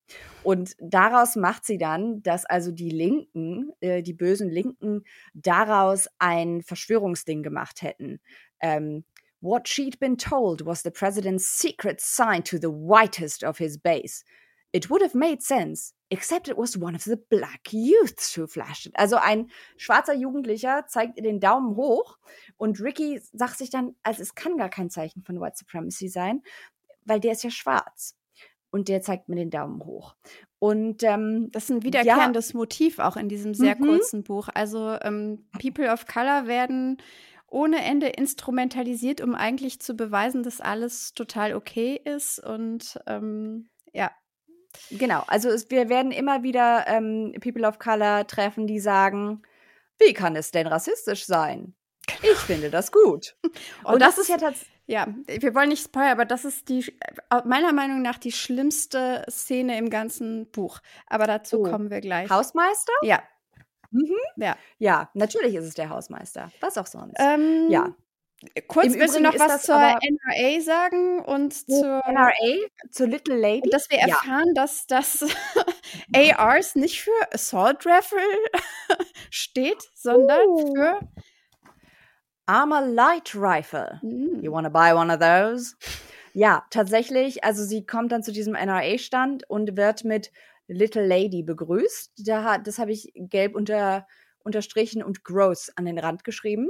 Und daraus macht sie dann, dass also die Linken, äh, die bösen Linken, daraus ein Verschwörungsding gemacht hätten. Ähm, What she'd been told was the president's secret sign to the whitest of his base. It would have made sense, except it was one of the black youths who flashed it. Also ein schwarzer Jugendlicher zeigt ihr den Daumen hoch und Ricky sagt sich dann, also es kann gar kein Zeichen von White Supremacy sein, weil der ist ja schwarz. Und der zeigt mir den Daumen hoch. Und ähm, das ist ein wiederkehrendes ja, Motiv auch in diesem sehr mhm. kurzen Buch. Also ähm, People of Color werden ohne Ende instrumentalisiert, um eigentlich zu beweisen, dass alles total okay ist. Und ähm, ja, Genau, also es, wir werden immer wieder ähm, People of Color treffen, die sagen, wie kann es denn rassistisch sein? Ich finde das gut. Und, Und das, das, ist ja tatsächlich. Ja, wir wollen nicht spoilern, aber das ist die äh, meiner Meinung nach die schlimmste Szene im ganzen Buch. Aber dazu oh. kommen wir gleich. Hausmeister? Ja. Mhm. Ja. Ja, natürlich ist es der Hausmeister. Was auch sonst. Ähm, ja. Kurz Im willst Übrigen du noch was zur NRA sagen und zur NRA, zur Little Lady? Und dass wir erfahren, ja. dass das ARs nicht für Assault Rifle steht, sondern uh. für Armor Light Rifle. Mm. You wanna buy one of those? Ja, tatsächlich, also sie kommt dann zu diesem NRA-Stand und wird mit Little Lady begrüßt. Da, das habe ich gelb unter, unterstrichen und gross an den Rand geschrieben.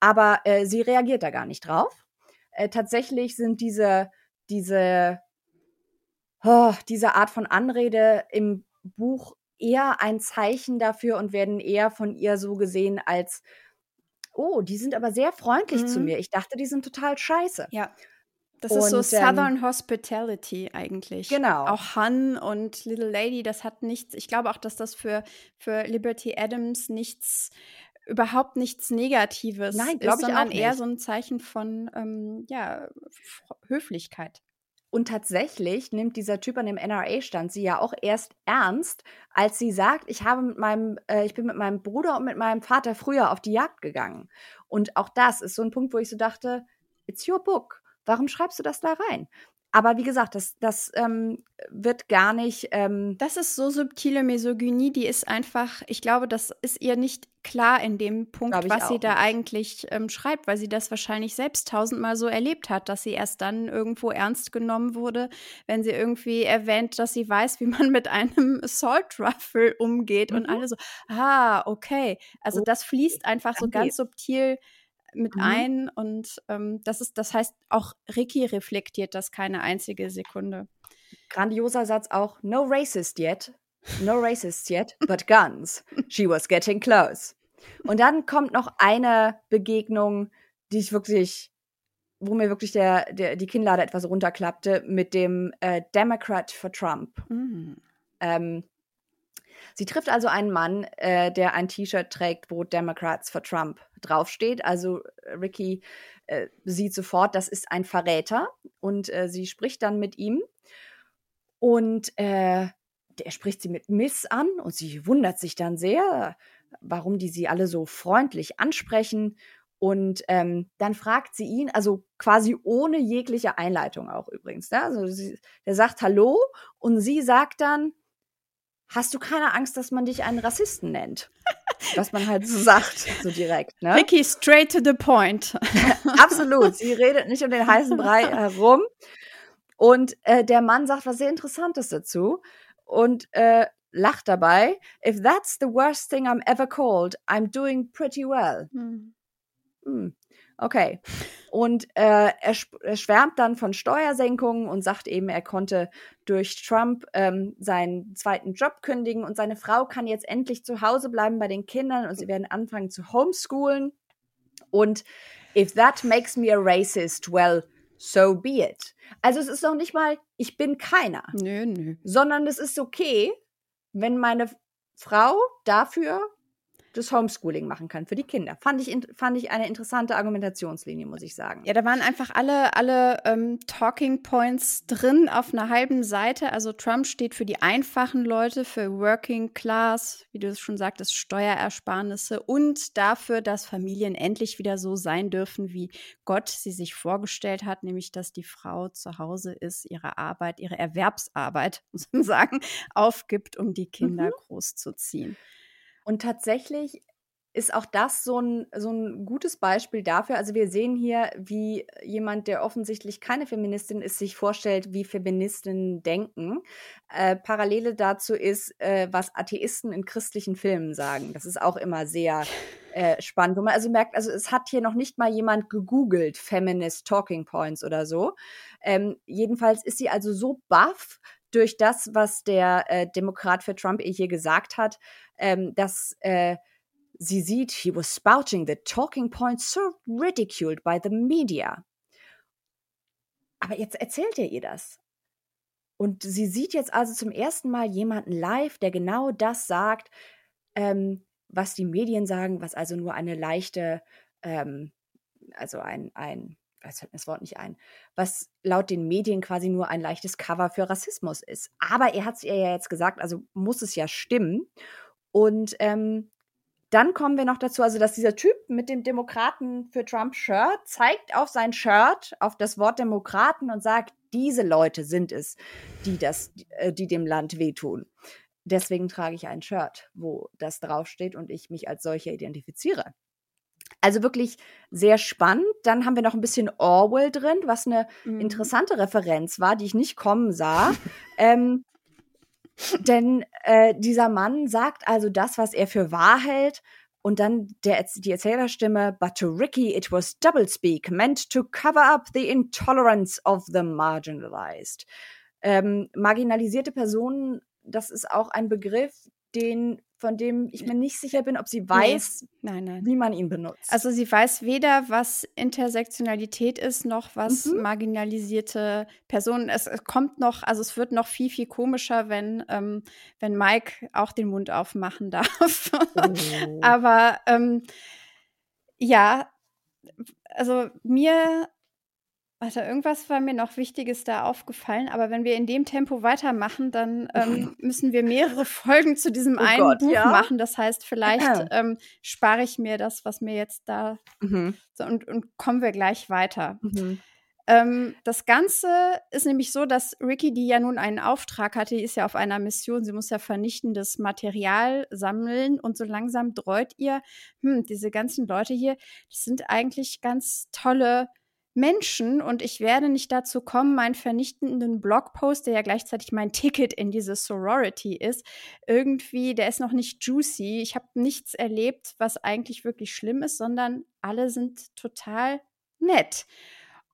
Aber äh, sie reagiert da gar nicht drauf. Äh, tatsächlich sind diese, diese, oh, diese Art von Anrede im Buch eher ein Zeichen dafür und werden eher von ihr so gesehen als, oh, die sind aber sehr freundlich mhm. zu mir. Ich dachte, die sind total scheiße. Ja. Das und, ist so Southern ähm, Hospitality eigentlich. Genau. Auch Han und Little Lady, das hat nichts. Ich glaube auch, dass das für, für Liberty Adams nichts überhaupt nichts Negatives Nein, ist, sondern eher so ein Zeichen von ähm, ja, Höflichkeit. Und tatsächlich nimmt dieser Typ an dem NRA-Stand sie ja auch erst ernst, als sie sagt, ich habe mit meinem, äh, ich bin mit meinem Bruder und mit meinem Vater früher auf die Jagd gegangen. Und auch das ist so ein Punkt, wo ich so dachte, it's your book. Warum schreibst du das da rein? Aber wie gesagt, das, das ähm, wird gar nicht. Ähm das ist so subtile Misogynie, die ist einfach, ich glaube, das ist ihr nicht klar in dem Punkt, was sie da nicht. eigentlich ähm, schreibt, weil sie das wahrscheinlich selbst tausendmal so erlebt hat, dass sie erst dann irgendwo ernst genommen wurde, wenn sie irgendwie erwähnt, dass sie weiß, wie man mit einem Assault Rifle umgeht mhm. und alle so, ah, okay. Also das fließt einfach so ganz subtil mit mhm. ein und ähm, das ist, das heißt, auch Ricky reflektiert das keine einzige Sekunde. Grandioser Satz auch, no racist yet, no racists yet, but guns. She was getting close. Und dann kommt noch eine Begegnung, die ich wirklich, wo mir wirklich der, der, die Kinnlade etwas runterklappte, mit dem äh, Democrat for Trump. Mhm. Ähm, Sie trifft also einen Mann, äh, der ein T-Shirt trägt, wo Democrats for Trump draufsteht. Also äh, Ricky äh, sieht sofort, das ist ein Verräter und äh, sie spricht dann mit ihm. Und äh, der spricht sie mit Miss an und sie wundert sich dann sehr, warum die sie alle so freundlich ansprechen. Und ähm, dann fragt sie ihn, also quasi ohne jegliche Einleitung auch übrigens. Ne? Also sie, der sagt Hallo und sie sagt dann, hast du keine Angst, dass man dich einen Rassisten nennt? Was man halt so sagt, so direkt. Ne? Vicky, straight to the point. Absolut. Sie redet nicht um den heißen Brei herum. Und äh, der Mann sagt was sehr Interessantes dazu und äh, lacht dabei. If that's the worst thing I'm ever called, I'm doing pretty well. Hm. Hm. Okay. Und äh, er, er, schwärmt dann von Steuersenkungen und sagt eben, er konnte durch Trump ähm, seinen zweiten Job kündigen und seine Frau kann jetzt endlich zu Hause bleiben bei den Kindern und sie werden anfangen zu homeschoolen. Und if that makes me a racist, well, so be it. Also es ist noch nicht mal, ich bin keiner. Nö, nö. Sondern es ist okay, wenn meine Frau dafür das Homeschooling machen kann für die Kinder. Fand ich, fand ich eine interessante Argumentationslinie, muss ich sagen. Ja, da waren einfach alle, alle ähm, Talking Points drin auf einer halben Seite. Also Trump steht für die einfachen Leute, für Working Class, wie du es schon sagtest, Steuerersparnisse und dafür, dass Familien endlich wieder so sein dürfen, wie Gott sie sich vorgestellt hat, nämlich dass die Frau zu Hause ist, ihre Arbeit, ihre Erwerbsarbeit, muss man sagen, aufgibt, um die Kinder mhm. großzuziehen. Und tatsächlich ist auch das so ein, so ein gutes Beispiel dafür. Also wir sehen hier, wie jemand, der offensichtlich keine Feministin ist, sich vorstellt, wie Feministinnen denken. Äh, Parallele dazu ist, äh, was Atheisten in christlichen Filmen sagen. Das ist auch immer sehr äh, spannend, wo man also merkt, also es hat hier noch nicht mal jemand gegoogelt, Feminist Talking Points oder so. Ähm, jedenfalls ist sie also so baff durch das, was der äh, Demokrat für Trump hier gesagt hat, ähm, dass äh, sie sieht, he was spouting the talking points so ridiculed by the media. Aber jetzt erzählt er ihr das. Und sie sieht jetzt also zum ersten Mal jemanden live, der genau das sagt, ähm, was die Medien sagen, was also nur eine leichte, ähm, also ein, ein jetzt fällt mir das Wort nicht ein, was laut den Medien quasi nur ein leichtes Cover für Rassismus ist. Aber er hat es ihr ja jetzt gesagt, also muss es ja stimmen. Und ähm, dann kommen wir noch dazu, also dass dieser Typ mit dem Demokraten für Trump-Shirt zeigt auf sein Shirt, auf das Wort Demokraten und sagt, diese Leute sind es, die, das, äh, die dem Land wehtun. Deswegen trage ich ein Shirt, wo das draufsteht und ich mich als solcher identifiziere. Also wirklich sehr spannend. Dann haben wir noch ein bisschen Orwell drin, was eine mhm. interessante Referenz war, die ich nicht kommen sah. ähm, denn äh, dieser Mann sagt also das, was er für wahr hält. Und dann der, die Erzählerstimme, but to Ricky it was doublespeak, meant to cover up the intolerance of the marginalized. Ähm, marginalisierte Personen, das ist auch ein Begriff, den von dem ich mir nicht sicher bin, ob sie weiß, nein, nein. wie man ihn benutzt. Also sie weiß weder, was Intersektionalität ist, noch was mhm. marginalisierte Personen. Es, es, kommt noch, also es wird noch viel, viel komischer, wenn, ähm, wenn Mike auch den Mund aufmachen darf. Oh. Aber ähm, ja, also mir Warte, irgendwas war mir noch Wichtiges da aufgefallen, aber wenn wir in dem Tempo weitermachen, dann ähm, müssen wir mehrere Folgen zu diesem oh einen Gott, Buch ja? machen. Das heißt, vielleicht ähm, spare ich mir das, was mir jetzt da mhm. so, und, und kommen wir gleich weiter. Mhm. Ähm, das Ganze ist nämlich so, dass Ricky, die ja nun einen Auftrag hatte, die ist ja auf einer Mission, sie muss ja vernichtendes Material sammeln und so langsam dreut ihr, hm, diese ganzen Leute hier, das sind eigentlich ganz tolle Menschen und ich werde nicht dazu kommen, meinen vernichtenden Blogpost, der ja gleichzeitig mein Ticket in diese Sorority ist, irgendwie, der ist noch nicht juicy. Ich habe nichts erlebt, was eigentlich wirklich schlimm ist, sondern alle sind total nett.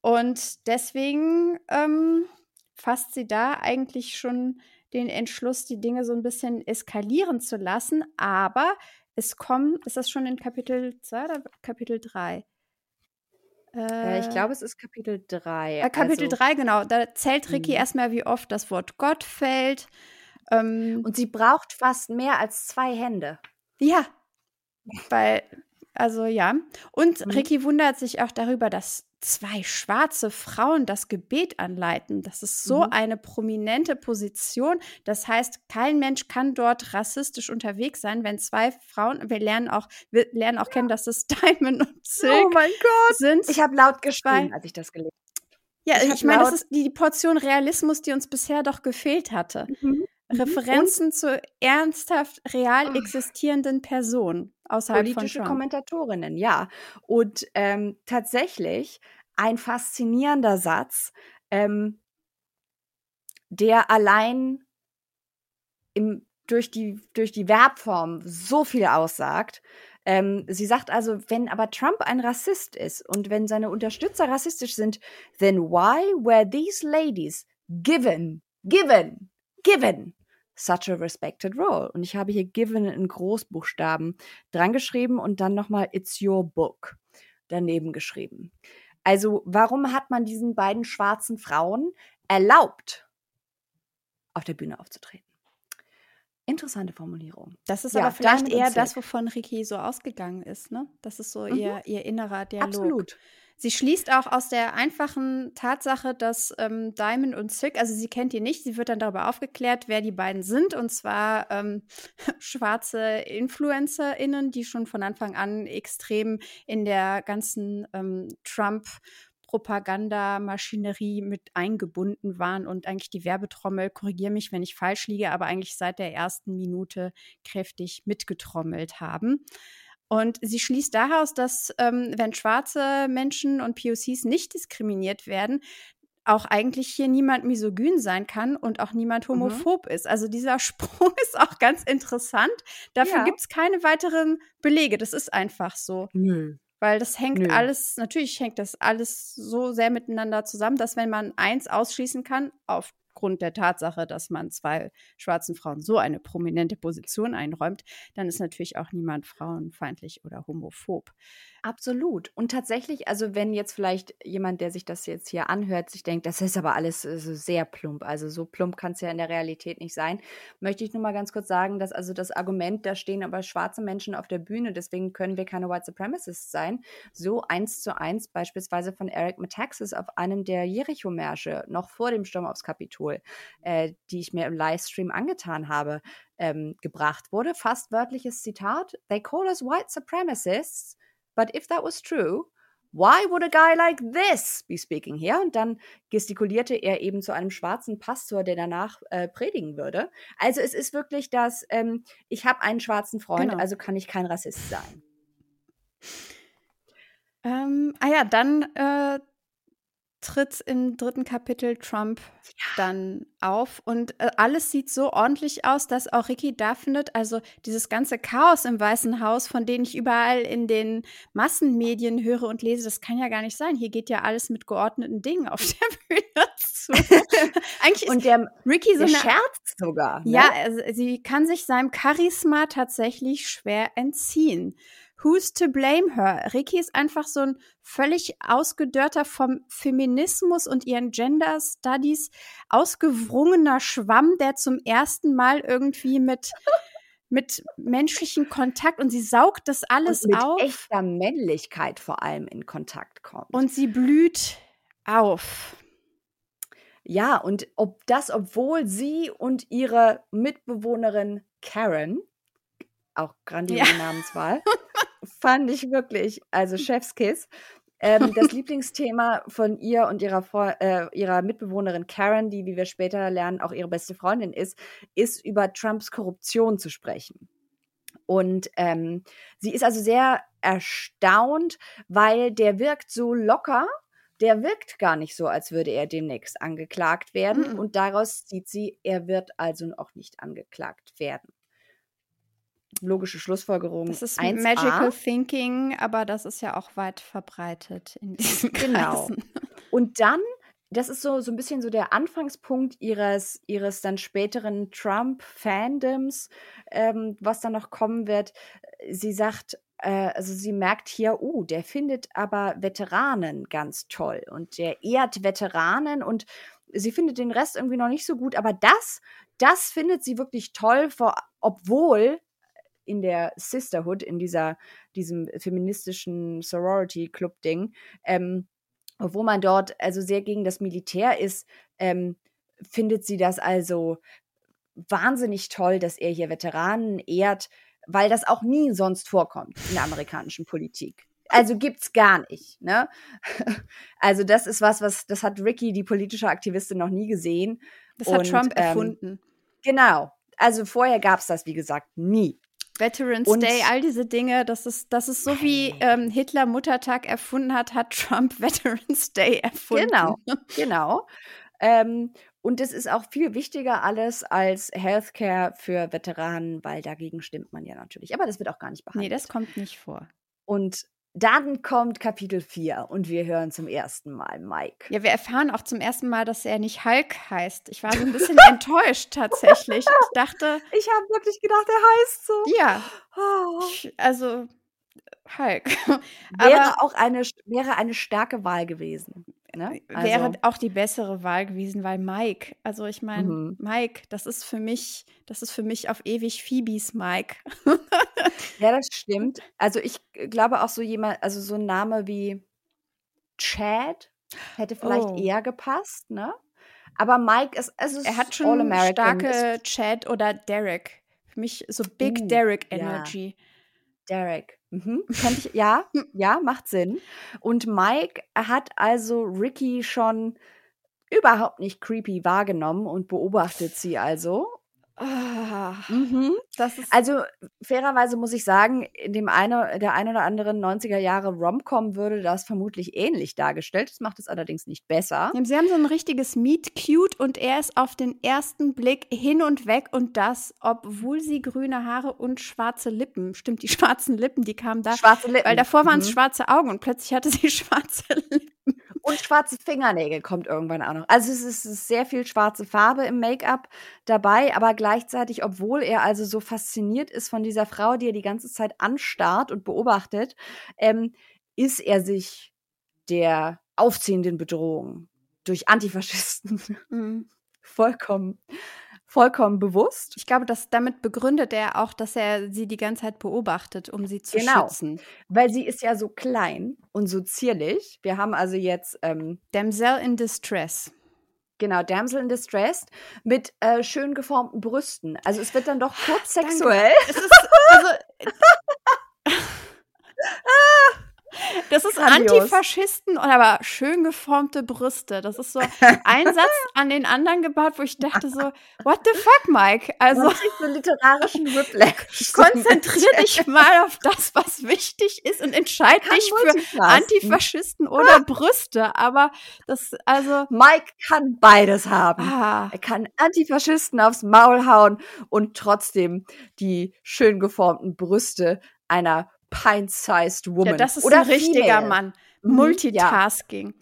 Und deswegen ähm, fasst sie da eigentlich schon den Entschluss, die Dinge so ein bisschen eskalieren zu lassen. Aber es kommt, ist das schon in Kapitel 2 oder Kapitel 3? Äh, ich glaube, es ist Kapitel 3. Äh, Kapitel also, 3, genau. Da zählt Ricky mhm. erstmal, wie oft das Wort Gott fällt. Ähm, und sie braucht fast mehr als zwei Hände. Ja, weil Also ja. Und mhm. Ricky wundert sich auch darüber, dass zwei schwarze Frauen das Gebet anleiten. Das ist so mhm. eine prominente Position. Das heißt, kein Mensch kann dort rassistisch unterwegs sein, wenn zwei Frauen, wir lernen auch, wir lernen auch ja. kennen, dass es Diamond und Silk oh mein Gott. sind. Ich habe laut geschrien, als ich das gelesen habe. Ja, ich, ich meine, das ist die Portion Realismus, die uns bisher doch gefehlt hatte. Mhm. Mhm. Referenzen und? zu ernsthaft real oh. existierenden Personen außerhalb Politische von Trump. Kommentatorinnen, ja. Und ähm, tatsächlich ein faszinierender Satz, ähm, der allein im, durch, die, durch die Verbform so viel aussagt. Ähm, sie sagt also, wenn aber Trump ein Rassist ist und wenn seine Unterstützer rassistisch sind, then why were these ladies given, given, given such a respected role. Und ich habe hier given in Großbuchstaben dran geschrieben und dann nochmal it's your book daneben geschrieben. Also warum hat man diesen beiden schwarzen Frauen erlaubt, auf der Bühne aufzutreten? Interessante Formulierung. Das ist ja, aber vielleicht eher das, wovon Ricky so ausgegangen ist, ne? Das ist so mhm. ihr, ihr innerer Dialog. Absolut. Sie schließt auch aus der einfachen Tatsache, dass ähm, Diamond und Silk, also sie kennt die nicht, sie wird dann darüber aufgeklärt, wer die beiden sind, und zwar ähm, schwarze InfluencerInnen, die schon von Anfang an extrem in der ganzen ähm, Trump- Propagandamaschinerie mit eingebunden waren und eigentlich die Werbetrommel, korrigiere mich, wenn ich falsch liege, aber eigentlich seit der ersten Minute kräftig mitgetrommelt haben. Und sie schließt daraus, dass ähm, wenn schwarze Menschen und POCs nicht diskriminiert werden, auch eigentlich hier niemand misogyn sein kann und auch niemand mhm. homophob mhm. ist. Also dieser Sprung ist auch ganz interessant. Dafür ja. gibt es keine weiteren Belege. Das ist einfach so. Nö. Weil das hängt Nö. alles, natürlich hängt das alles so sehr miteinander zusammen, dass wenn man eins ausschließen kann, auf aufgrund der Tatsache, dass man zwei schwarzen Frauen so eine prominente Position einräumt, dann ist natürlich auch niemand frauenfeindlich oder homophob. Absolut. Und tatsächlich, also wenn jetzt vielleicht jemand, der sich das jetzt hier anhört, sich denkt, das ist aber alles äh, so sehr plump, also so plump kann es ja in der Realität nicht sein, möchte ich nur mal ganz kurz sagen, dass also das Argument, da stehen aber schwarze Menschen auf der Bühne, deswegen können wir keine White Supremacists sein, so eins zu eins beispielsweise von Eric Metaxas auf einem der Jericho-Märsche, noch vor dem Sturm aufs Kapitol, äh, die ich mir im Livestream angetan habe, ähm, gebracht wurde. Fast wörtliches Zitat: They call us white supremacists. But if that was true, why would a guy like this be speaking here? Und dann gestikulierte er eben zu einem schwarzen Pastor, der danach äh, predigen würde. Also es ist wirklich das, ähm, ich habe einen schwarzen Freund, genau. also kann ich kein Rassist sein. Ähm, ah ja, dann äh, tritt im dritten Kapitel Trump ja. dann auf und äh, alles sieht so ordentlich aus, dass auch Ricky da findet, also dieses ganze Chaos im Weißen Haus, von dem ich überall in den Massenmedien höre und lese, das kann ja gar nicht sein. Hier geht ja alles mit geordneten Dingen auf der Bühne zu. Eigentlich und der Ricky so der scherzt sogar. Ne? Ja, also, sie kann sich seinem Charisma tatsächlich schwer entziehen. Who's to blame her? Ricky ist einfach so ein völlig ausgedörrter vom Feminismus und ihren Gender Studies ausgewrungener Schwamm, der zum ersten Mal irgendwie mit mit menschlichem Kontakt und sie saugt das alles und mit auf. Mit echter Männlichkeit vor allem in Kontakt kommt. Und sie blüht auf. Ja, und ob das, obwohl sie und ihre Mitbewohnerin Karen, auch grandiose ja. Namenswahl, fand ich wirklich, also Chefskiss. Ähm, das Lieblingsthema von ihr und ihrer, Vor äh, ihrer Mitbewohnerin Karen, die, wie wir später lernen, auch ihre beste Freundin ist, ist über Trumps Korruption zu sprechen. Und ähm, sie ist also sehr erstaunt, weil der wirkt so locker. Der wirkt gar nicht so, als würde er demnächst angeklagt werden. Mhm. Und daraus sieht sie, er wird also auch nicht angeklagt werden logische Schlussfolgerung. Das ist 1a. Magical Thinking, aber das ist ja auch weit verbreitet in diesen genau. Kreisen. Genau. Und dann, das ist so, so ein bisschen so der Anfangspunkt ihres, ihres dann späteren Trump-Fandoms, ähm, was dann noch kommen wird. Sie sagt, äh, also sie merkt hier, uh, der findet aber Veteranen ganz toll und der ehrt Veteranen und sie findet den Rest irgendwie noch nicht so gut, aber das, das findet sie wirklich toll, vor, obwohl in der Sisterhood, in dieser, diesem feministischen Sorority-Club-Ding, ähm, wo man dort also sehr gegen das Militär ist, ähm, findet sie das also wahnsinnig toll, dass er hier Veteranen ehrt, weil das auch nie sonst vorkommt in der amerikanischen Politik. Also gibt's gar nicht, ne? Also das ist was, was das hat Ricky, die politische Aktivistin, noch nie gesehen. Das hat Trump ähm, erfunden. Genau. Also vorher gab's das, wie gesagt, nie. Veterans und Day, all diese Dinge, das ist, das ist so wie ähm, Hitler Muttertag erfunden hat, hat Trump Veterans Day erfunden. Genau, genau. Ähm, und es ist auch viel wichtiger alles als Healthcare für Veteranen, weil dagegen stimmt man ja natürlich. Aber das wird auch gar nicht behandelt. Nee, das kommt nicht vor. Und dann kommt Kapitel 4 und wir hören zum ersten Mal Mike. Ja, wir erfahren auch zum ersten Mal, dass er nicht Hulk heißt. Ich war so ein bisschen enttäuscht tatsächlich. Ich dachte. Ich habe wirklich gedacht, er heißt so. Ja. Oh. Ich, also Hulk. wäre auch eine, wäre eine starke Wahl gewesen. Ne? Also. Wäre auch die bessere Wahl gewesen, weil Mike, also ich meine, mhm. Mike, das ist für mich, das ist für mich auf ewig Phoebes Mike. ja, das stimmt. Also ich glaube auch so jemand, also so ein Name wie Chad hätte vielleicht oh. eher gepasst, ne? Aber Mike ist, also er hat schon starke Chad oder Derek. Für mich so Big uh, Derek Energy. Ja. Derek. Mhm. Ich, ja, ja, macht Sinn. Und Mike hat also Ricky schon überhaupt nicht creepy wahrgenommen und beobachtet sie also Ah, mhm. also fairerweise muss ich sagen, in dem eine, der ein oder anderen 90er Jahre Romcom würde das vermutlich ähnlich dargestellt. Das macht es allerdings nicht besser. Sie haben so ein richtiges Meet Cute und er ist auf den ersten Blick hin und weg und das, obwohl sie grüne Haare und schwarze Lippen. Stimmt, die schwarzen Lippen, die kamen da. Schwarze Lippen. Weil davor waren es mhm. schwarze Augen und plötzlich hatte sie schwarze Lippen. Und schwarze Fingernägel kommt irgendwann auch noch. Also es ist sehr viel schwarze Farbe im Make-up dabei, aber gleichzeitig, obwohl er also so fasziniert ist von dieser Frau, die er die ganze Zeit anstarrt und beobachtet, ähm, ist er sich der aufziehenden Bedrohung durch Antifaschisten mhm. vollkommen vollkommen bewusst. Ich glaube, dass damit begründet er auch, dass er sie die ganze Zeit beobachtet, um sie zu genau, schützen. Weil sie ist ja so klein und so zierlich. Wir haben also jetzt ähm, Damsel in Distress. Genau, Damsel in Distress mit äh, schön geformten Brüsten. Also es wird dann doch kurz sexuell. Es ist, also, Das ist Grandios. Antifaschisten und aber schön geformte Brüste. Das ist so ein Satz an den anderen gebaut, wo ich dachte so, what the fuck, Mike? Also so literarischen Whiplash. Konzentrier dich mal auf das, was wichtig ist und entscheide dich für Antifaschisten oder Brüste. Aber das, also. Mike kann beides haben. Ah. Er kann Antifaschisten aufs Maul hauen und trotzdem die schön geformten Brüste einer pint-sized woman. Ja, das ist Oder ein richtiger female. Mann. Mhm, Multitasking. Ja.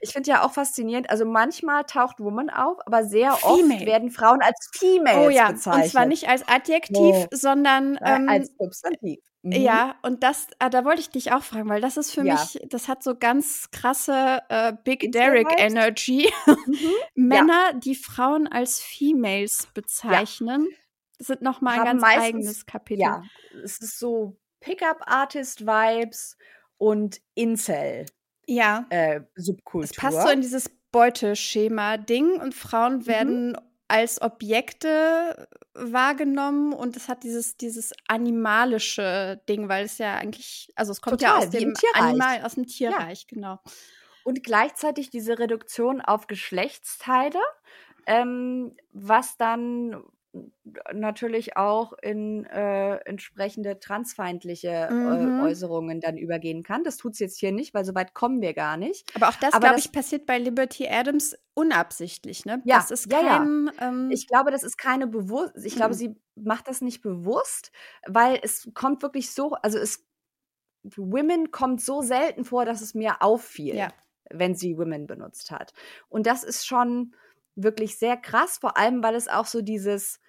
Ich finde ja auch faszinierend, also manchmal taucht Woman auf, aber sehr female. oft werden Frauen als Females oh ja, bezeichnet. Und zwar nicht als Adjektiv, oh. sondern ähm, als Substantiv. Mhm. Ja, und das, ah, da wollte ich dich auch fragen, weil das ist für ja. mich, das hat so ganz krasse äh, Big Derek Energy. Mhm. Männer, die Frauen als Females bezeichnen, sind nochmal ein ganz meistens, eigenes Kapitel. Ja, es ist so Pickup-Artist-Vibes und Incel. Ja. Äh, Subkultur. Es passt so in dieses Beuteschema-Ding und Frauen mhm. werden als Objekte wahrgenommen und es hat dieses, dieses animalische Ding, weil es ja eigentlich, also es kommt Total, ja aus dem Animal, aus dem Tierreich, ja. genau. Und gleichzeitig diese Reduktion auf Geschlechtsteile, ähm, was dann natürlich auch in äh, entsprechende transfeindliche äh, mhm. Äußerungen dann übergehen kann. Das tut es jetzt hier nicht, weil so weit kommen wir gar nicht. Aber auch das, glaube ich, passiert bei Liberty Adams unabsichtlich, ne? Ja, das ist kein, ja, ja. Ähm, ich glaube, das ist keine bewusst. Ich mhm. glaube, sie macht das nicht bewusst, weil es kommt wirklich so, also es Women kommt so selten vor, dass es mir auffiel, ja. wenn sie Women benutzt hat. Und das ist schon wirklich sehr krass, vor allem weil es auch so dieses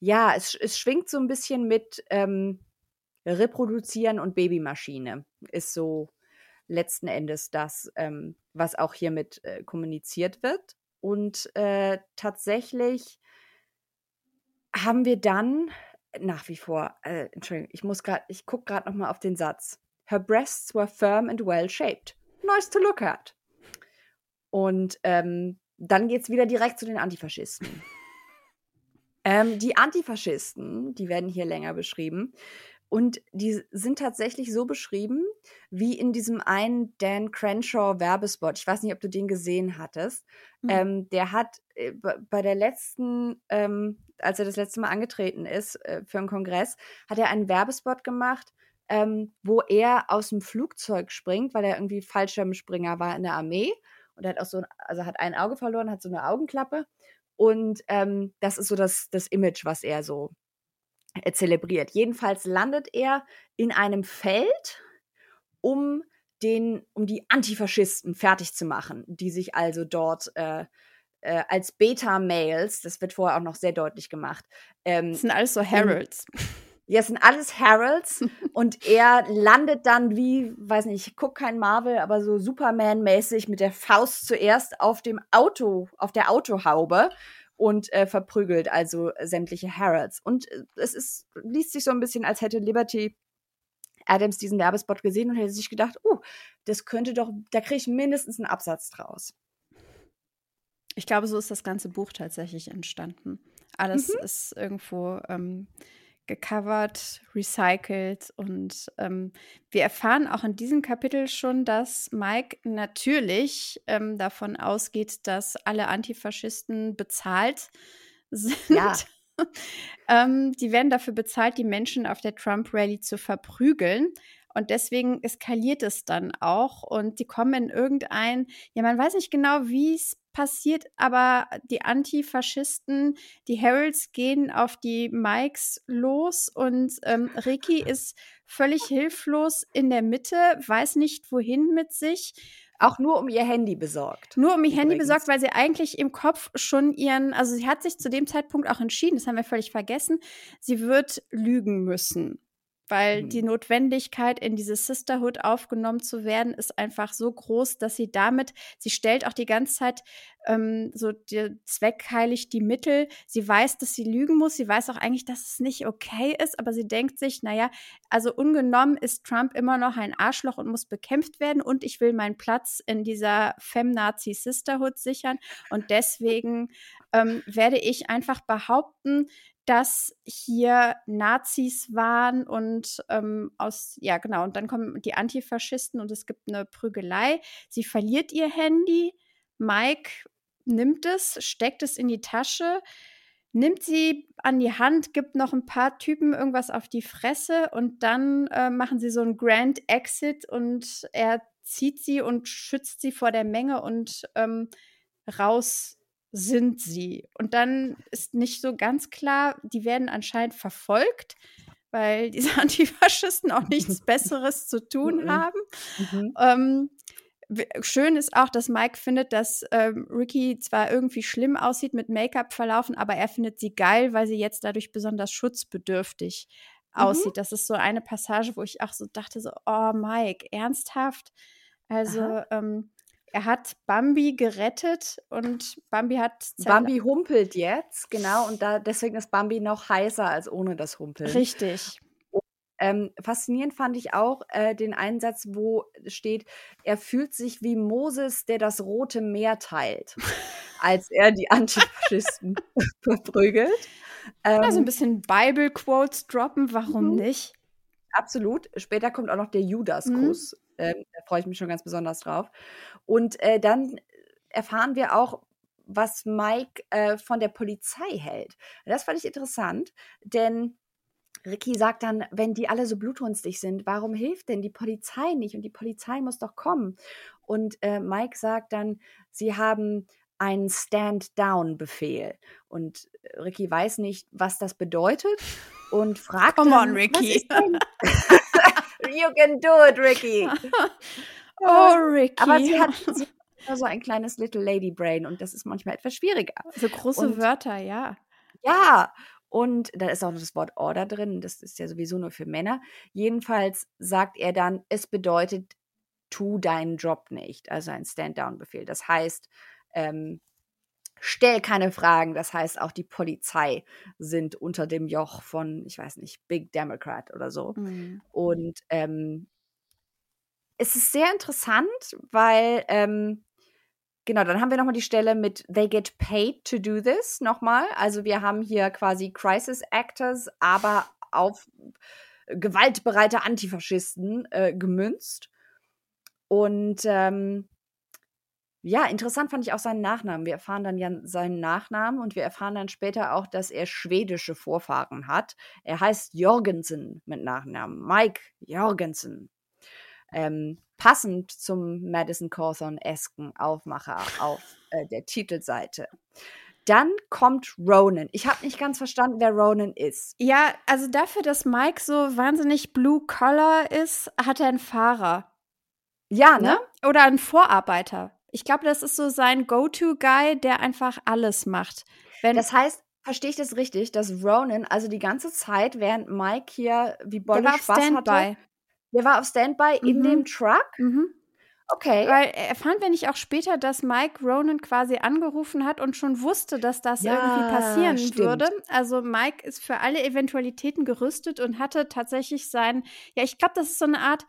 ja, es, es schwingt so ein bisschen mit ähm, Reproduzieren und Babymaschine. Ist so letzten Endes das, ähm, was auch hiermit äh, kommuniziert wird. Und äh, tatsächlich haben wir dann nach wie vor, äh, Entschuldigung, ich muss gerade, ich gucke gerade noch mal auf den Satz. Her breasts were firm and well shaped. Nice to look at. Und ähm, dann geht es wieder direkt zu den Antifaschisten. Ähm, die Antifaschisten, die werden hier länger beschrieben. Und die sind tatsächlich so beschrieben, wie in diesem einen Dan Crenshaw Werbespot. Ich weiß nicht, ob du den gesehen hattest. Mhm. Ähm, der hat äh, bei der letzten, ähm, als er das letzte Mal angetreten ist äh, für einen Kongress, hat er einen Werbespot gemacht, ähm, wo er aus dem Flugzeug springt, weil er irgendwie Fallschirmspringer war in der Armee. Und er hat auch so, also hat ein Auge verloren, hat so eine Augenklappe. Und ähm, das ist so das, das Image, was er so äh, zelebriert. Jedenfalls landet er in einem Feld, um den, um die Antifaschisten fertig zu machen, die sich also dort äh, äh, als Beta-Males, das wird vorher auch noch sehr deutlich gemacht. Ähm, das sind alles so Heralds. Ja, es sind alles Heralds und er landet dann wie, weiß nicht, ich gucke kein Marvel, aber so Superman-mäßig mit der Faust zuerst auf dem Auto, auf der Autohaube und äh, verprügelt also sämtliche Heralds. Und äh, es ist, liest sich so ein bisschen, als hätte Liberty Adams diesen Werbespot gesehen und hätte sich gedacht, oh, uh, das könnte doch, da kriege ich mindestens einen Absatz draus. Ich glaube, so ist das ganze Buch tatsächlich entstanden. Alles mhm. ist irgendwo ähm, gecovert, recycelt und ähm, wir erfahren auch in diesem Kapitel schon, dass Mike natürlich ähm, davon ausgeht, dass alle Antifaschisten bezahlt sind. Ja. ähm, die werden dafür bezahlt, die Menschen auf der Trump-Rally zu verprügeln. Und deswegen eskaliert es dann auch und die kommen in irgendein, ja, man weiß nicht genau, wie es passiert, aber die Antifaschisten, die Heralds gehen auf die Mikes los und ähm, Ricky ist völlig hilflos in der Mitte, weiß nicht wohin mit sich. Auch nur um ihr Handy besorgt. Nur um ihr Übrigens. Handy besorgt, weil sie eigentlich im Kopf schon ihren, also sie hat sich zu dem Zeitpunkt auch entschieden, das haben wir völlig vergessen, sie wird lügen müssen weil mhm. die Notwendigkeit, in diese Sisterhood aufgenommen zu werden, ist einfach so groß, dass sie damit, sie stellt auch die ganze Zeit ähm, so die, zweckheilig die Mittel. Sie weiß, dass sie lügen muss. Sie weiß auch eigentlich, dass es nicht okay ist, aber sie denkt sich, naja, also ungenommen ist Trump immer noch ein Arschloch und muss bekämpft werden und ich will meinen Platz in dieser Femnazi-Sisterhood sichern und deswegen ähm, werde ich einfach behaupten, dass hier Nazis waren und ähm, aus, ja genau, und dann kommen die Antifaschisten und es gibt eine Prügelei. Sie verliert ihr Handy. Mike nimmt es, steckt es in die Tasche, nimmt sie an die Hand, gibt noch ein paar Typen irgendwas auf die Fresse und dann äh, machen sie so einen Grand Exit und er zieht sie und schützt sie vor der Menge und ähm, raus sind sie? Und dann ist nicht so ganz klar, die werden anscheinend verfolgt, weil diese Antifaschisten auch nichts Besseres zu tun mhm. haben. Mhm. Ähm, schön ist auch, dass Mike findet, dass ähm, Ricky zwar irgendwie schlimm aussieht mit Make-up verlaufen, aber er findet sie geil, weil sie jetzt dadurch besonders schutzbedürftig mhm. aussieht. Das ist so eine Passage, wo ich auch so dachte, so, oh Mike, ernsthaft? Also, ähm, er hat Bambi gerettet und Bambi hat. Bambi humpelt jetzt, genau, und da, deswegen ist Bambi noch heißer als ohne das Humpeln. Richtig. Ähm, faszinierend fand ich auch äh, den Einsatz, wo steht, er fühlt sich wie Moses, der das Rote Meer teilt, als er die Antifaschisten verprügelt. Ähm, also ein bisschen Bible-Quotes droppen, warum mhm. nicht? Absolut. Später kommt auch noch der Judaskuss. Mhm. Ähm, da freue ich mich schon ganz besonders drauf. Und äh, dann erfahren wir auch, was Mike äh, von der Polizei hält. Das fand ich interessant, denn Ricky sagt dann, wenn die alle so blutrünstig sind, warum hilft denn die Polizei nicht? Und die Polizei muss doch kommen. Und äh, Mike sagt dann, sie haben einen Stand-Down-Befehl. Und Ricky weiß nicht, was das bedeutet und fragt Come dann, on, Ricky. You can do it, Ricky. oh, Ricky. Aber sie hat, sie hat so ein kleines Little Lady Brain und das ist manchmal etwas schwieriger. So große und, Wörter, ja. Ja, und da ist auch noch das Wort Order drin. Das ist ja sowieso nur für Männer. Jedenfalls sagt er dann, es bedeutet, tu deinen Job nicht. Also ein Stand-Down-Befehl. Das heißt, ähm, Stell keine Fragen. Das heißt, auch die Polizei sind unter dem Joch von, ich weiß nicht, Big Democrat oder so. Mhm. Und ähm, es ist sehr interessant, weil, ähm, genau, dann haben wir nochmal die Stelle mit They get paid to do this nochmal. Also wir haben hier quasi Crisis Actors, aber auf gewaltbereite Antifaschisten äh, gemünzt. Und ähm, ja, interessant fand ich auch seinen Nachnamen. Wir erfahren dann ja seinen Nachnamen und wir erfahren dann später auch, dass er schwedische Vorfahren hat. Er heißt Jorgensen mit Nachnamen. Mike Jorgensen. Ähm, passend zum Madison Cawthorn-esken Aufmacher auf äh, der Titelseite. Dann kommt Ronan. Ich habe nicht ganz verstanden, wer Ronan ist. Ja, also dafür, dass Mike so wahnsinnig blue collar ist, hat er einen Fahrer. Ja, ne? ne? Oder einen Vorarbeiter. Ich glaube, das ist so sein Go-To-Guy, der einfach alles macht. Wenn das heißt, verstehe ich das richtig, dass Ronan also die ganze Zeit, während Mike hier wie Bolle Spaß Standby. hatte, der war auf Standby mhm. in dem Truck? Mhm. Okay. Weil erfahren wir nicht auch später, dass Mike Ronan quasi angerufen hat und schon wusste, dass das ja, irgendwie passieren stimmt. würde. Also Mike ist für alle Eventualitäten gerüstet und hatte tatsächlich sein, ja, ich glaube, das ist so eine Art,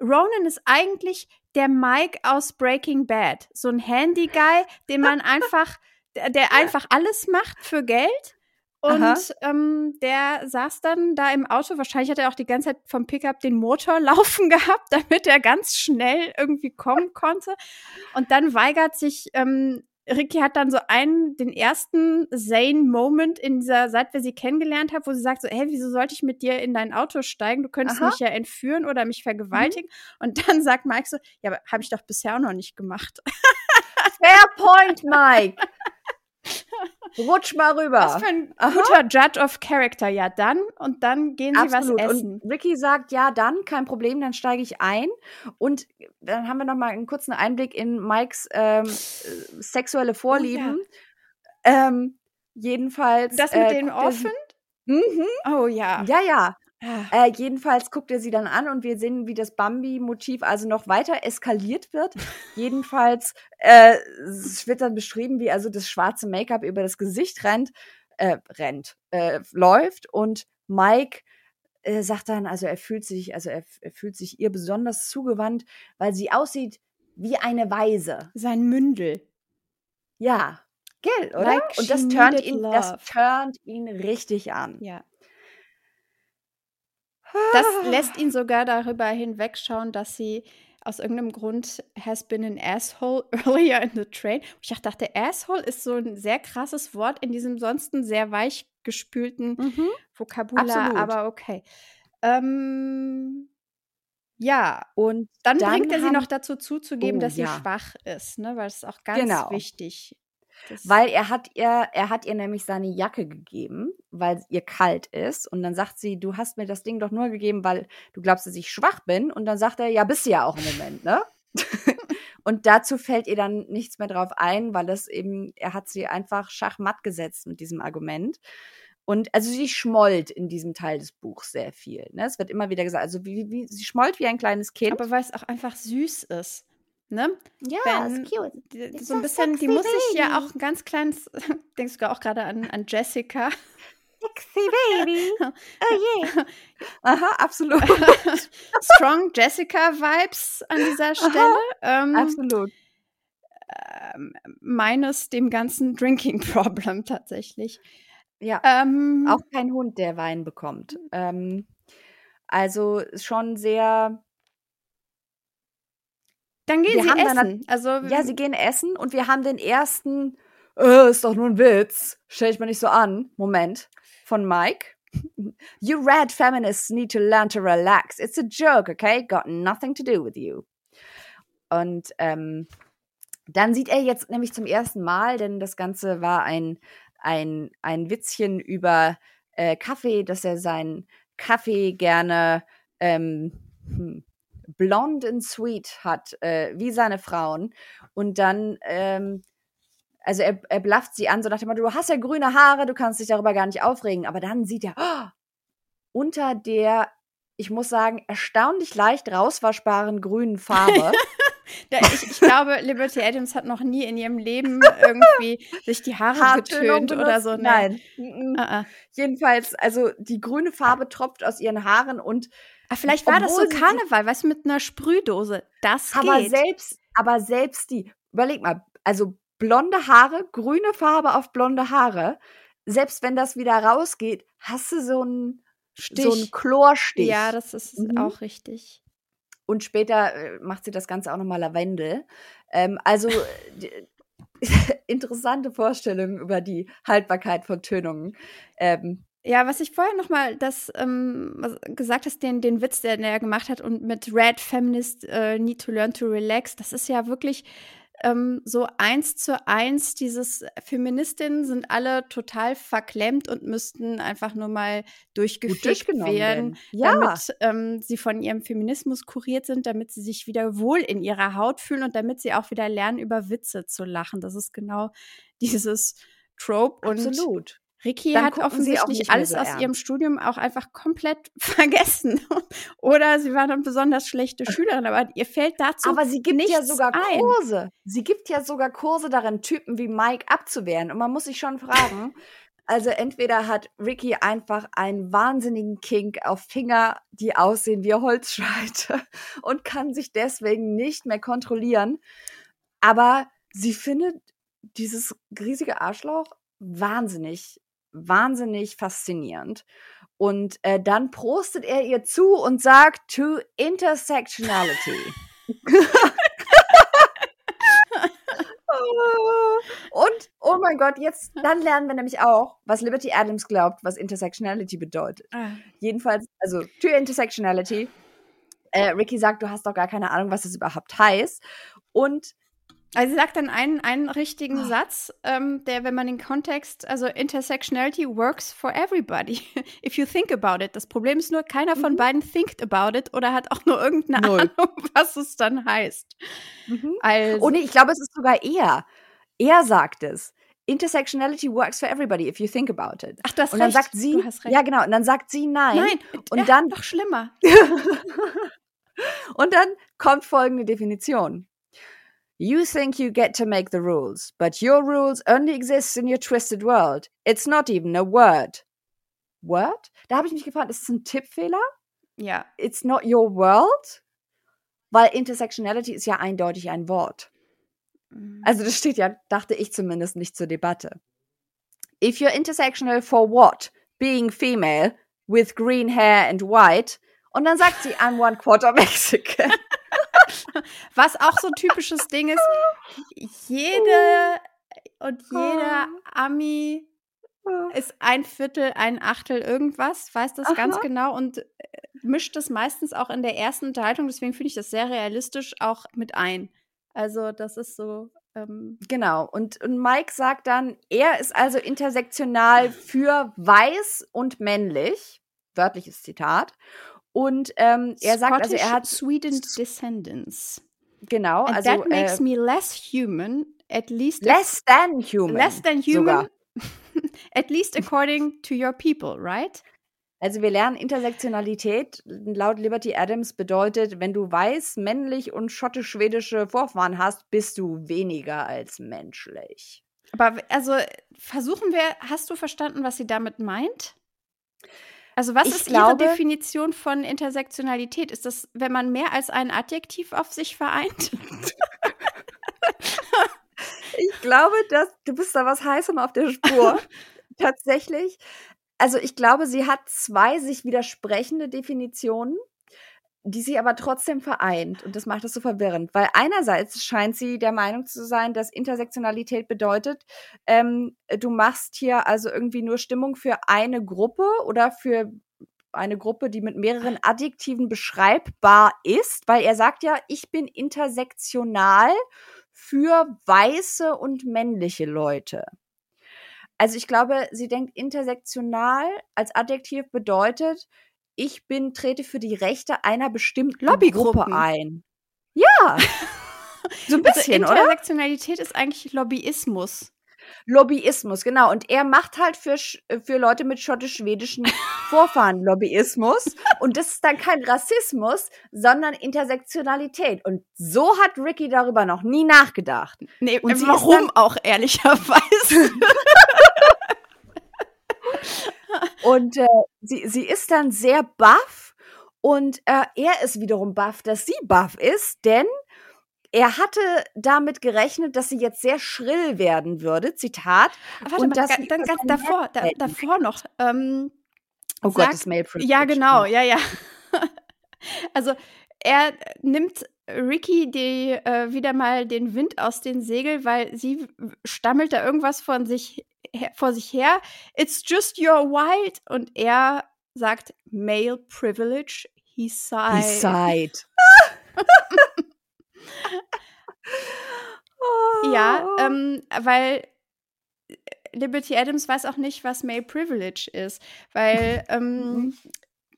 Ronan ist eigentlich der Mike aus Breaking Bad. So ein Handy-Guy, den man einfach, der einfach alles macht für Geld. Und ähm, der saß dann da im Auto. Wahrscheinlich hat er auch die ganze Zeit vom Pickup den Motor laufen gehabt, damit er ganz schnell irgendwie kommen konnte. Und dann weigert sich ähm, Ricky hat dann so einen, den ersten Zane-Moment in dieser, seit wir sie kennengelernt haben, wo sie sagt so, hey, wieso sollte ich mit dir in dein Auto steigen? Du könntest Aha. mich ja entführen oder mich vergewaltigen. Mhm. Und dann sagt Mike so, ja, aber habe ich doch bisher auch noch nicht gemacht. Fair point, Mike. Rutsch mal rüber. Was für ein Aha. guter Judge of Character. Ja, dann und dann gehen sie Absolut. was essen. Und Ricky sagt, ja, dann, kein Problem, dann steige ich ein. Und dann haben wir noch mal einen kurzen Einblick in Mikes ähm, sexuelle Vorlieben. Oh, ja. ähm, jedenfalls. Das mit äh, den Orphan? Mhm. Oh ja. Ja, ja. Äh, jedenfalls guckt er sie dann an und wir sehen, wie das Bambi-Motiv also noch weiter eskaliert wird. jedenfalls äh, wird dann beschrieben, wie also das schwarze Make-up über das Gesicht rennt, äh, rennt, äh, läuft und Mike äh, sagt dann, also er fühlt sich, also er, er fühlt sich ihr besonders zugewandt, weil sie aussieht wie eine Weise. Sein Mündel. Ja, Gell, oder? Like und das turnt ihn, das turnt ihn richtig an. Ja. Das lässt ihn sogar darüber hinwegschauen, dass sie aus irgendeinem Grund has been an asshole earlier in the train. ich dachte, asshole ist so ein sehr krasses Wort in diesem sonst sehr weich gespülten mhm. Vokabular, Absolut. aber okay. Ähm, ja, und dann, dann bringt er sie noch dazu zuzugeben, oh, dass sie ja. schwach ist, ne? weil es ist auch ganz genau. wichtig. Das weil er hat ihr, er hat ihr nämlich seine Jacke gegeben, weil ihr kalt ist. Und dann sagt sie, du hast mir das Ding doch nur gegeben, weil du glaubst, dass ich schwach bin. Und dann sagt er, ja, bist du ja auch im Moment, ne? und dazu fällt ihr dann nichts mehr drauf ein, weil es eben, er hat sie einfach schachmatt gesetzt mit diesem Argument. Und also sie schmollt in diesem Teil des Buchs sehr viel. Ne? Es wird immer wieder gesagt, also wie, wie, sie schmollt wie ein kleines Kind. Aber weil es auch einfach süß ist. Ne? Ja, Wenn, ist cute. Die, so ein bisschen, die muss sich ja auch ein ganz kleines, denkst du auch gerade an, an Jessica. Sexy Baby. Oh yeah. Aha, absolut. Strong Jessica-Vibes an dieser Stelle. Ähm, absolut. Ähm, meines dem ganzen Drinking-Problem tatsächlich. Ja. Ähm, auch kein Hund, der Wein bekommt. Ähm, also schon sehr dann gehen wir sie essen. Dann, also, ja, sie gehen essen und wir haben den ersten, äh, ist doch nur ein Witz, stell ich mal nicht so an, Moment, von Mike. You red feminists need to learn to relax. It's a joke, okay? Got nothing to do with you. Und ähm, dann sieht er jetzt nämlich zum ersten Mal, denn das Ganze war ein, ein, ein Witzchen über äh, Kaffee, dass er seinen Kaffee gerne ähm, hm, blond and sweet hat, äh, wie seine Frauen. Und dann, ähm, also er, er blafft sie an, so nach dem Motto, du hast ja grüne Haare, du kannst dich darüber gar nicht aufregen. Aber dann sieht er, oh, unter der, ich muss sagen, erstaunlich leicht rauswaschbaren grünen Farbe ich, ich, glaube, Liberty Adams hat noch nie in ihrem Leben irgendwie sich die Haare Haartönung getönt oder so. Nein. Nein. Uh -uh. Jedenfalls, also die grüne Farbe tropft aus ihren Haaren und. Aber vielleicht war das so Karneval, weißt du, mit einer Sprühdose. Das aber geht. selbst, aber selbst die, überleg mal, also blonde Haare, grüne Farbe auf blonde Haare, selbst wenn das wieder rausgeht, hast du so einen, Stich. so einen Chlorstich. Ja, das ist mhm. auch richtig. Und später äh, macht sie das Ganze auch nochmal Lavendel. Ähm, also interessante Vorstellungen über die Haltbarkeit von Tönungen. Ähm, ja, was ich vorher noch mal das ähm, gesagt hast, den, den Witz, der er gemacht hat und mit Red Feminist uh, Need to Learn to Relax, das ist ja wirklich ähm, so eins zu eins dieses Feministinnen sind alle total verklemmt und müssten einfach nur mal durchgefickt werden, ja. damit ähm, sie von ihrem Feminismus kuriert sind, damit sie sich wieder wohl in ihrer Haut fühlen und damit sie auch wieder lernen, über Witze zu lachen. Das ist genau dieses Trope. Absolut. Ricky hat offensichtlich alles so aus ihrem Studium auch einfach komplett vergessen. Oder sie war eine besonders schlechte Schülerin, aber ihr fällt dazu Aber sie gibt ja sogar ein. Kurse. Sie gibt ja sogar Kurse darin, Typen wie Mike abzuwehren. Und man muss sich schon fragen, also entweder hat Ricky einfach einen wahnsinnigen Kink auf Finger, die aussehen wie Holzscheite und kann sich deswegen nicht mehr kontrollieren. Aber sie findet dieses riesige Arschloch wahnsinnig wahnsinnig faszinierend. Und äh, dann prostet er ihr zu und sagt to intersectionality. und, oh mein Gott, jetzt, dann lernen wir nämlich auch, was Liberty Adams glaubt, was Intersectionality bedeutet. Ah. Jedenfalls, also to intersectionality. Äh, Ricky sagt, du hast doch gar keine Ahnung, was das überhaupt heißt. Und also sie sagt dann einen, einen richtigen oh. Satz, ähm, der, wenn man den Kontext, also Intersectionality works for everybody, if you think about it. Das Problem ist nur, keiner von mhm. beiden thinkt about it oder hat auch nur irgendeine Null. Ahnung, was es dann heißt. Mhm. Also, oh nee, ich glaube, es ist sogar er. Er sagt es. Intersectionality works for everybody if you think about it. Ach, das Und dann recht. sagt sie, ja genau, und dann sagt sie nein. Nein, und ja, dann noch schlimmer. und dann kommt folgende Definition. You think you get to make the rules, but your rules only exist in your twisted world. It's not even a word. Word? Da habe ich mich gefragt, ist es ein Tippfehler? Ja. It's not your world? Weil Intersectionality ist ja eindeutig ein Wort. Mhm. Also das steht ja, dachte ich zumindest, nicht zur Debatte. If you're intersectional for what? Being female with green hair and white. Und dann sagt sie, I'm one quarter Mexican. Was auch so ein typisches Ding ist, jede und jeder Ami ist ein Viertel, ein Achtel irgendwas, weiß das Aha. ganz genau und äh, mischt das meistens auch in der ersten Unterhaltung. Deswegen finde ich das sehr realistisch auch mit ein. Also, das ist so. Ähm genau. Und, und Mike sagt dann, er ist also intersektional für weiß und männlich. Wörtliches Zitat. Und ähm, er sagt, also er hat Sweden Descendants. Genau, And also that makes äh, me less human, at least less than human. Less than human. at least according to your people, right? Also wir lernen Intersektionalität laut Liberty Adams bedeutet, wenn du weiß, männlich und schottisch-schwedische Vorfahren hast, bist du weniger als menschlich. Aber also versuchen wir, hast du verstanden, was sie damit meint? Also was ich ist glaube, Ihre Definition von Intersektionalität? Ist das, wenn man mehr als ein Adjektiv auf sich vereint? ich glaube, dass du bist da was heißem auf der Spur. Tatsächlich. Also ich glaube, sie hat zwei sich widersprechende Definitionen die sie aber trotzdem vereint. Und das macht es so verwirrend, weil einerseits scheint sie der Meinung zu sein, dass Intersektionalität bedeutet, ähm, du machst hier also irgendwie nur Stimmung für eine Gruppe oder für eine Gruppe, die mit mehreren Adjektiven beschreibbar ist, weil er sagt ja, ich bin intersektional für weiße und männliche Leute. Also ich glaube, sie denkt intersektional als Adjektiv bedeutet, ich bin, trete für die Rechte einer bestimmten Lobbygruppe ein. Ja. so ein also bisschen, also Intersektionalität oder? ist eigentlich Lobbyismus. Lobbyismus, genau. Und er macht halt für, für Leute mit schottisch-schwedischen Vorfahren Lobbyismus. Und das ist dann kein Rassismus, sondern Intersektionalität. Und so hat Ricky darüber noch nie nachgedacht. Nee, und warum auch, ehrlicherweise. und äh, sie, sie ist dann sehr baff. Und äh, er ist wiederum baff, dass sie baff ist, denn er hatte damit gerechnet, dass sie jetzt sehr schrill werden würde. Zitat. Warte und mal, dann ganz davor, da, davor noch. Ähm, oh sagt, Gott, das Mail. Ja, genau, ja, ja. also er nimmt Ricky die, äh, wieder mal den Wind aus den Segeln, weil sie stammelt da irgendwas von sich vor sich her. It's just your wild. Und er sagt Male Privilege. He sighed. He sighed. Ja, ähm, weil äh, Liberty Adams weiß auch nicht, was Male Privilege ist, weil ähm, mhm.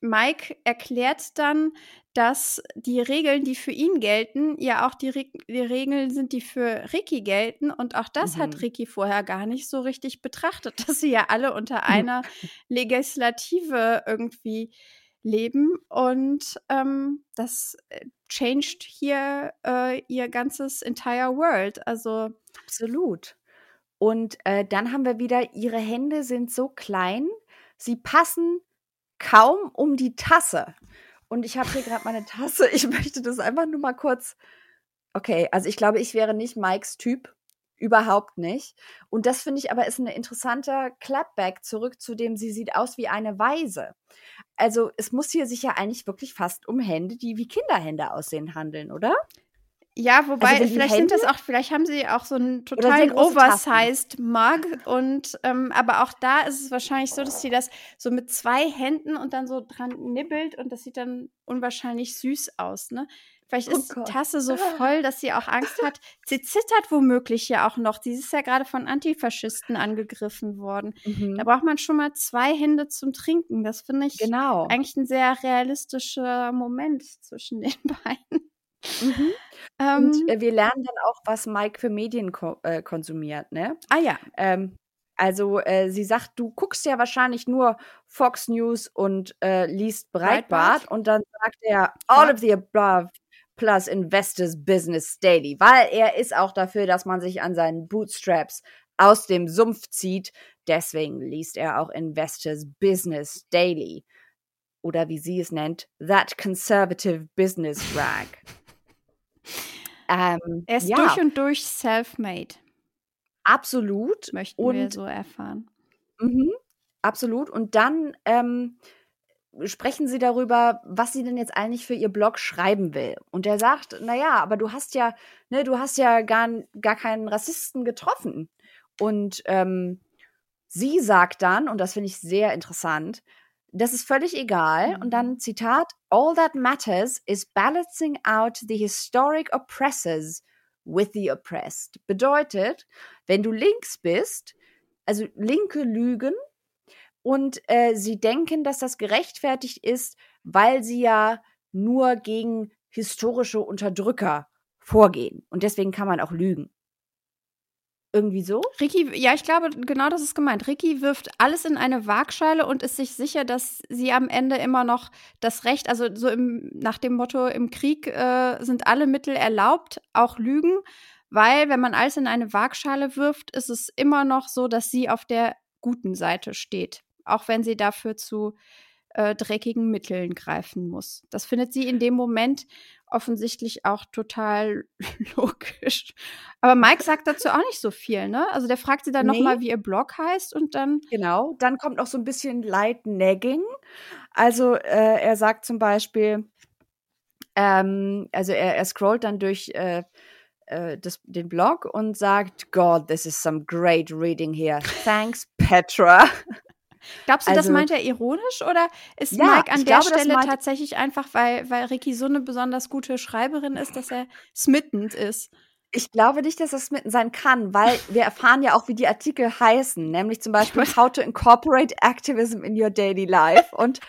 Mike erklärt dann, dass die Regeln, die für ihn gelten, ja auch die, Re die Regeln sind, die für Ricky gelten. Und auch das mhm. hat Ricky vorher gar nicht so richtig betrachtet, dass sie ja alle unter einer Legislative irgendwie leben. Und ähm, das äh, changed hier äh, ihr ganzes entire world. Also absolut. Und äh, dann haben wir wieder, ihre Hände sind so klein, sie passen kaum um die Tasse. Und ich habe hier gerade meine Tasse. Ich möchte das einfach nur mal kurz. Okay, also ich glaube, ich wäre nicht Mikes Typ. Überhaupt nicht. Und das finde ich aber ist ein interessanter Clapback zurück zu dem, sie sieht aus wie eine Weise. Also es muss hier sich ja eigentlich wirklich fast um Hände, die wie Kinderhände aussehen, handeln, oder? Ja, wobei, also vielleicht Hände? sind das auch, vielleicht haben sie auch so einen totalen oversized Mug und ähm, aber auch da ist es wahrscheinlich so, dass sie das so mit zwei Händen und dann so dran nibbelt und das sieht dann unwahrscheinlich süß aus, ne? Vielleicht oh ist oh die Tasse so voll, dass sie auch Angst hat. Sie zittert womöglich ja auch noch. Sie ist ja gerade von Antifaschisten angegriffen worden. Mhm. Da braucht man schon mal zwei Hände zum Trinken. Das finde ich genau. eigentlich ein sehr realistischer Moment zwischen den beiden. Mhm. Ähm, Und äh, wir lernen dann auch, was Mike für Medien ko äh, konsumiert, ne? Ah ja. Ähm, also äh, sie sagt, du guckst ja wahrscheinlich nur Fox News und äh, liest Breitbart. Breitbart. Und dann sagt er, all ja. of the above plus Investors Business Daily, weil er ist auch dafür, dass man sich an seinen Bootstraps aus dem Sumpf zieht. Deswegen liest er auch Investors Business Daily. Oder wie sie es nennt, That Conservative Business Rag. Ähm, er ist ja. durch und durch self-made. Absolut. Möchten und, wir so erfahren. Mhm, absolut. Und dann ähm, sprechen sie darüber, was sie denn jetzt eigentlich für ihr Blog schreiben will. Und er sagt, naja, aber du hast ja, ne, du hast ja gar, gar keinen Rassisten getroffen. Und ähm, sie sagt dann, und das finde ich sehr interessant, das ist völlig egal. Und dann mhm. Zitat, All that matters is balancing out the historic oppressors with the oppressed. Bedeutet, wenn du links bist, also Linke lügen, und äh, sie denken, dass das gerechtfertigt ist, weil sie ja nur gegen historische Unterdrücker vorgehen. Und deswegen kann man auch lügen. Irgendwie so? Ricky, ja, ich glaube, genau das ist gemeint. Ricky wirft alles in eine Waagschale und ist sich sicher, dass sie am Ende immer noch das Recht, also so im, nach dem Motto, im Krieg äh, sind alle Mittel erlaubt, auch Lügen, weil wenn man alles in eine Waagschale wirft, ist es immer noch so, dass sie auf der guten Seite steht auch wenn sie dafür zu äh, dreckigen Mitteln greifen muss. Das findet sie in dem Moment offensichtlich auch total logisch. Aber Mike sagt dazu auch nicht so viel, ne? Also der fragt sie dann nee. nochmal, wie ihr Blog heißt und dann. Genau, dann kommt noch so ein bisschen Light Nagging. Also äh, er sagt zum Beispiel, ähm, also er, er scrollt dann durch äh, äh, das, den Blog und sagt, God, this is some great reading here. Thanks, Petra. Glaubst du, also, das meint er ironisch oder ist ja, Mike an der glaube, Stelle tatsächlich einfach, weil, weil Ricky so eine besonders gute Schreiberin ist, dass er smittend ist? Ich glaube nicht, dass das smitten sein kann, weil wir erfahren ja auch, wie die Artikel heißen, nämlich zum Beispiel How to Incorporate Activism in Your Daily Life und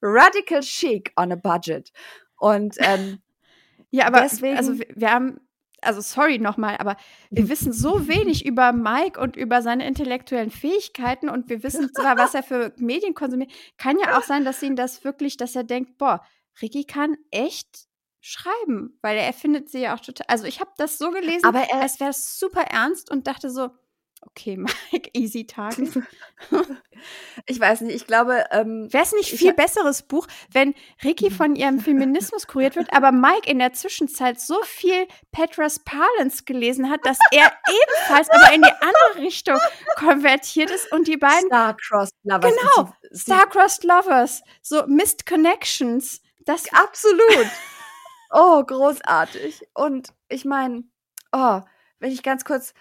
Radical Chic on a Budget. Und ähm, ja, aber deswegen, also wir haben also sorry nochmal, aber wir wissen so wenig über Mike und über seine intellektuellen Fähigkeiten und wir wissen zwar, was er für Medien konsumiert. Kann ja auch sein, dass ihn das wirklich, dass er denkt, boah, Ricky kann echt schreiben, weil er findet sie ja auch total. Also ich habe das so gelesen, Aber er- als wäre es super ernst und dachte so, okay, Mike, easy Target. Ich weiß nicht, ich glaube, ähm, Wäre es nicht Ich viel besseres Buch, wenn Ricky von ihrem Feminismus kuriert wird, aber Mike in der Zwischenzeit so viel Petras Palens gelesen hat, dass er ebenfalls aber in die andere Richtung konvertiert ist und die beiden Star-Crossed Lovers. Genau, Star-Crossed Lovers, so Missed Connections, das Absolut. Oh, großartig. Und ich meine, oh, wenn ich ganz kurz,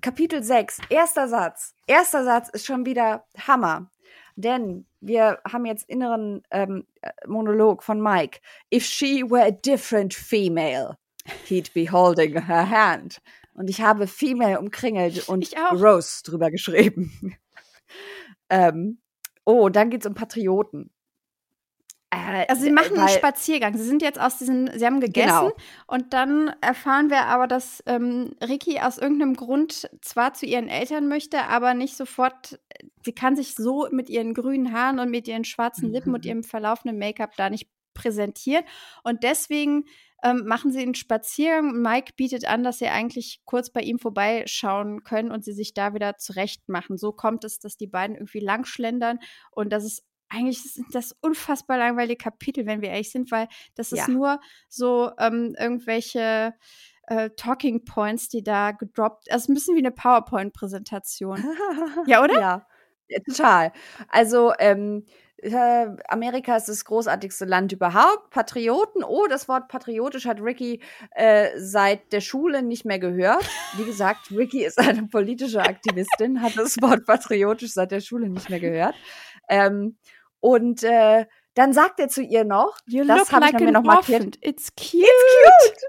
Kapitel 6, erster Satz. Erster Satz ist schon wieder Hammer. Denn wir haben jetzt inneren ähm, äh, Monolog von Mike. If she were a different female, he'd be holding her hand. Und ich habe female umkringelt und. Rose drüber geschrieben. ähm, oh, dann geht's um Patrioten. Äh, Also sie machen einen Spaziergang. Sie sind jetzt aus diesen, sie haben gegessen Genau. und dann erfahren wir aber, dass ähm, Ricky aus irgendeinem Grund zwar zu ihren Eltern möchte, aber nicht sofort, sie kann sich so mit ihren grünen Haaren und mit ihren schwarzen Lippen und Mhm. ihrem verlaufenden Make-up da nicht präsentieren. Und deswegen ähm, machen sie einen Spaziergang und Mike bietet an, dass sie eigentlich kurz bei ihm vorbeischauen können und sie sich da wieder zurecht machen. So kommt es, dass die beiden irgendwie langschlendern und das ist eigentlich sind das unfassbar langweilige Kapitel, wenn wir ehrlich sind, weil das ist Ja. nur so ähm, irgendwelche äh, Talking Points, die da gedroppt. Also ein bisschen wie eine PowerPoint-Präsentation. Ja, oder? Ja, ja total. Also, ähm, äh, Amerika ist das großartigste Land überhaupt. Patrioten, oh, das Wort patriotisch hat Ricky äh, seit der Schule nicht mehr gehört. Wie gesagt, Ricky ist eine politische Aktivistin, hat das Wort patriotisch seit der Schule nicht mehr gehört. Ähm, und äh, dann sagt er zu ihr noch, You das habe like ich mir noch markiert. orphan. It's cute. cute.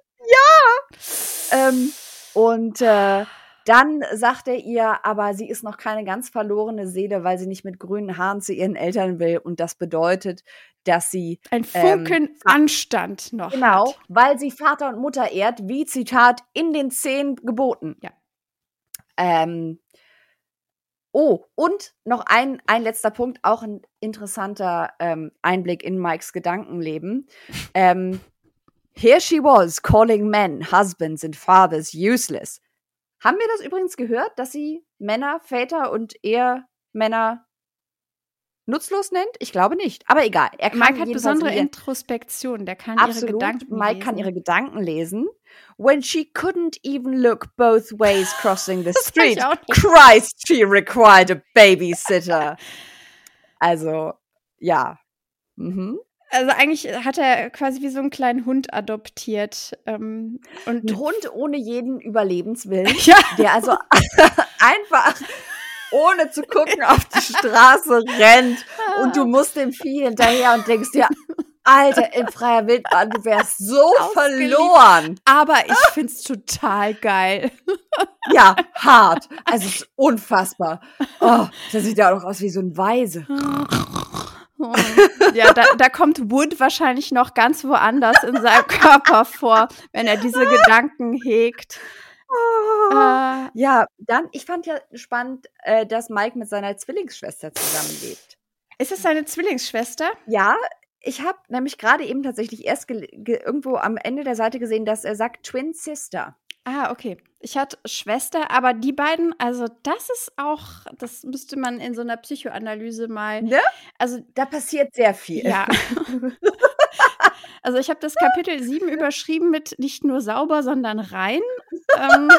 Ja. Ähm, und äh, dann sagt er ihr, aber sie ist noch keine ganz verlorene Seele, weil sie nicht mit grünen Haaren zu ihren Eltern will. Und das bedeutet, dass sie, Ein Funken Anstand noch. Ähm, genau, Hat. weil sie Vater und Mutter ehrt, wie Zitat in den zehn Geboten. Ja. Ähm, oh, und noch ein, ein letzter Punkt, auch ein interessanter ähm, Einblick in Mikes Gedankenleben. Ähm, Here she was, calling men, husbands and fathers useless. Haben wir das übrigens gehört, dass sie Männer, Väter und Ehemänner nutzlos nennt? Ich glaube nicht. Aber egal. Er kann Mike hat besondere ihr- Introspektion. Der kann ihre Absolut. Gedanken Mike kann lesen. ihre Gedanken lesen. When she couldn't even look both ways crossing the street. Christ, she required a babysitter. Also, ja. Mhm. Also eigentlich hat er quasi wie so einen kleinen Hund adoptiert. Ähm, und Ein Hund ohne jeden Überlebenswillen, ja, der also einfach ohne zu gucken auf die Straße rennt und du musst dem Vieh hinterher und denkst dir, Alter, in freier Wildbahn, du wärst so verloren. aber ich find's total geil. Ja, hart. Also es ist unfassbar. Oh, das sieht ja auch noch aus wie so ein Weise. Ja, da, da kommt Wood wahrscheinlich noch ganz woanders in seinem Körper vor, wenn er diese Gedanken hegt. Äh, Ja, dann, ich fand ja spannend, äh, dass Mike mit seiner Zwillingsschwester zusammenlebt. ist es seine Zwillingsschwester? Ja, ich habe nämlich gerade eben tatsächlich erst irgendwo am Ende der Seite gesehen, dass er sagt Twin Sister. Ah, okay. Ich hatte Schwester, aber die beiden, also das ist auch, das müsste man in so einer Psychoanalyse mal. Ne? Also Da passiert sehr viel. Ja. Also ich habe das Kapitel 7 überschrieben mit nicht nur sauber, sondern rein. ähm,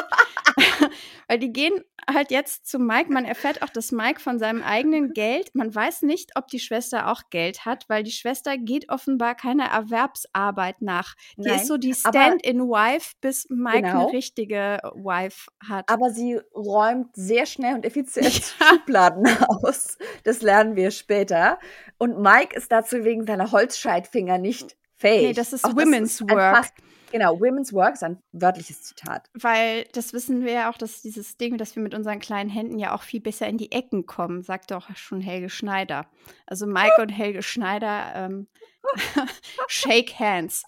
weil die gehen halt jetzt zu Mike. Man erfährt auch, dass Mike von seinem eigenen Geld, man weiß nicht, ob die Schwester auch Geld hat, weil die Schwester geht offenbar keiner Erwerbsarbeit nach. Die Nein, ist so die Stand-in-Wife, bis Mike Genau. eine richtige Wife hat. Aber sie räumt sehr schnell und effizient Schubladen aus. Das lernen wir später. Und Mike ist dazu wegen seiner Holzscheitfinger nicht fähig. Nee, das ist Auch Women's ein Work. fast- genau, Women's Work ist ein wörtliches Zitat. Weil das wissen wir ja auch, dass dieses Ding, dass wir mit unseren kleinen Händen ja auch viel besser in die Ecken kommen, sagt doch schon Helge Schneider. Also Mike und Helge Schneider, ähm, shake hands.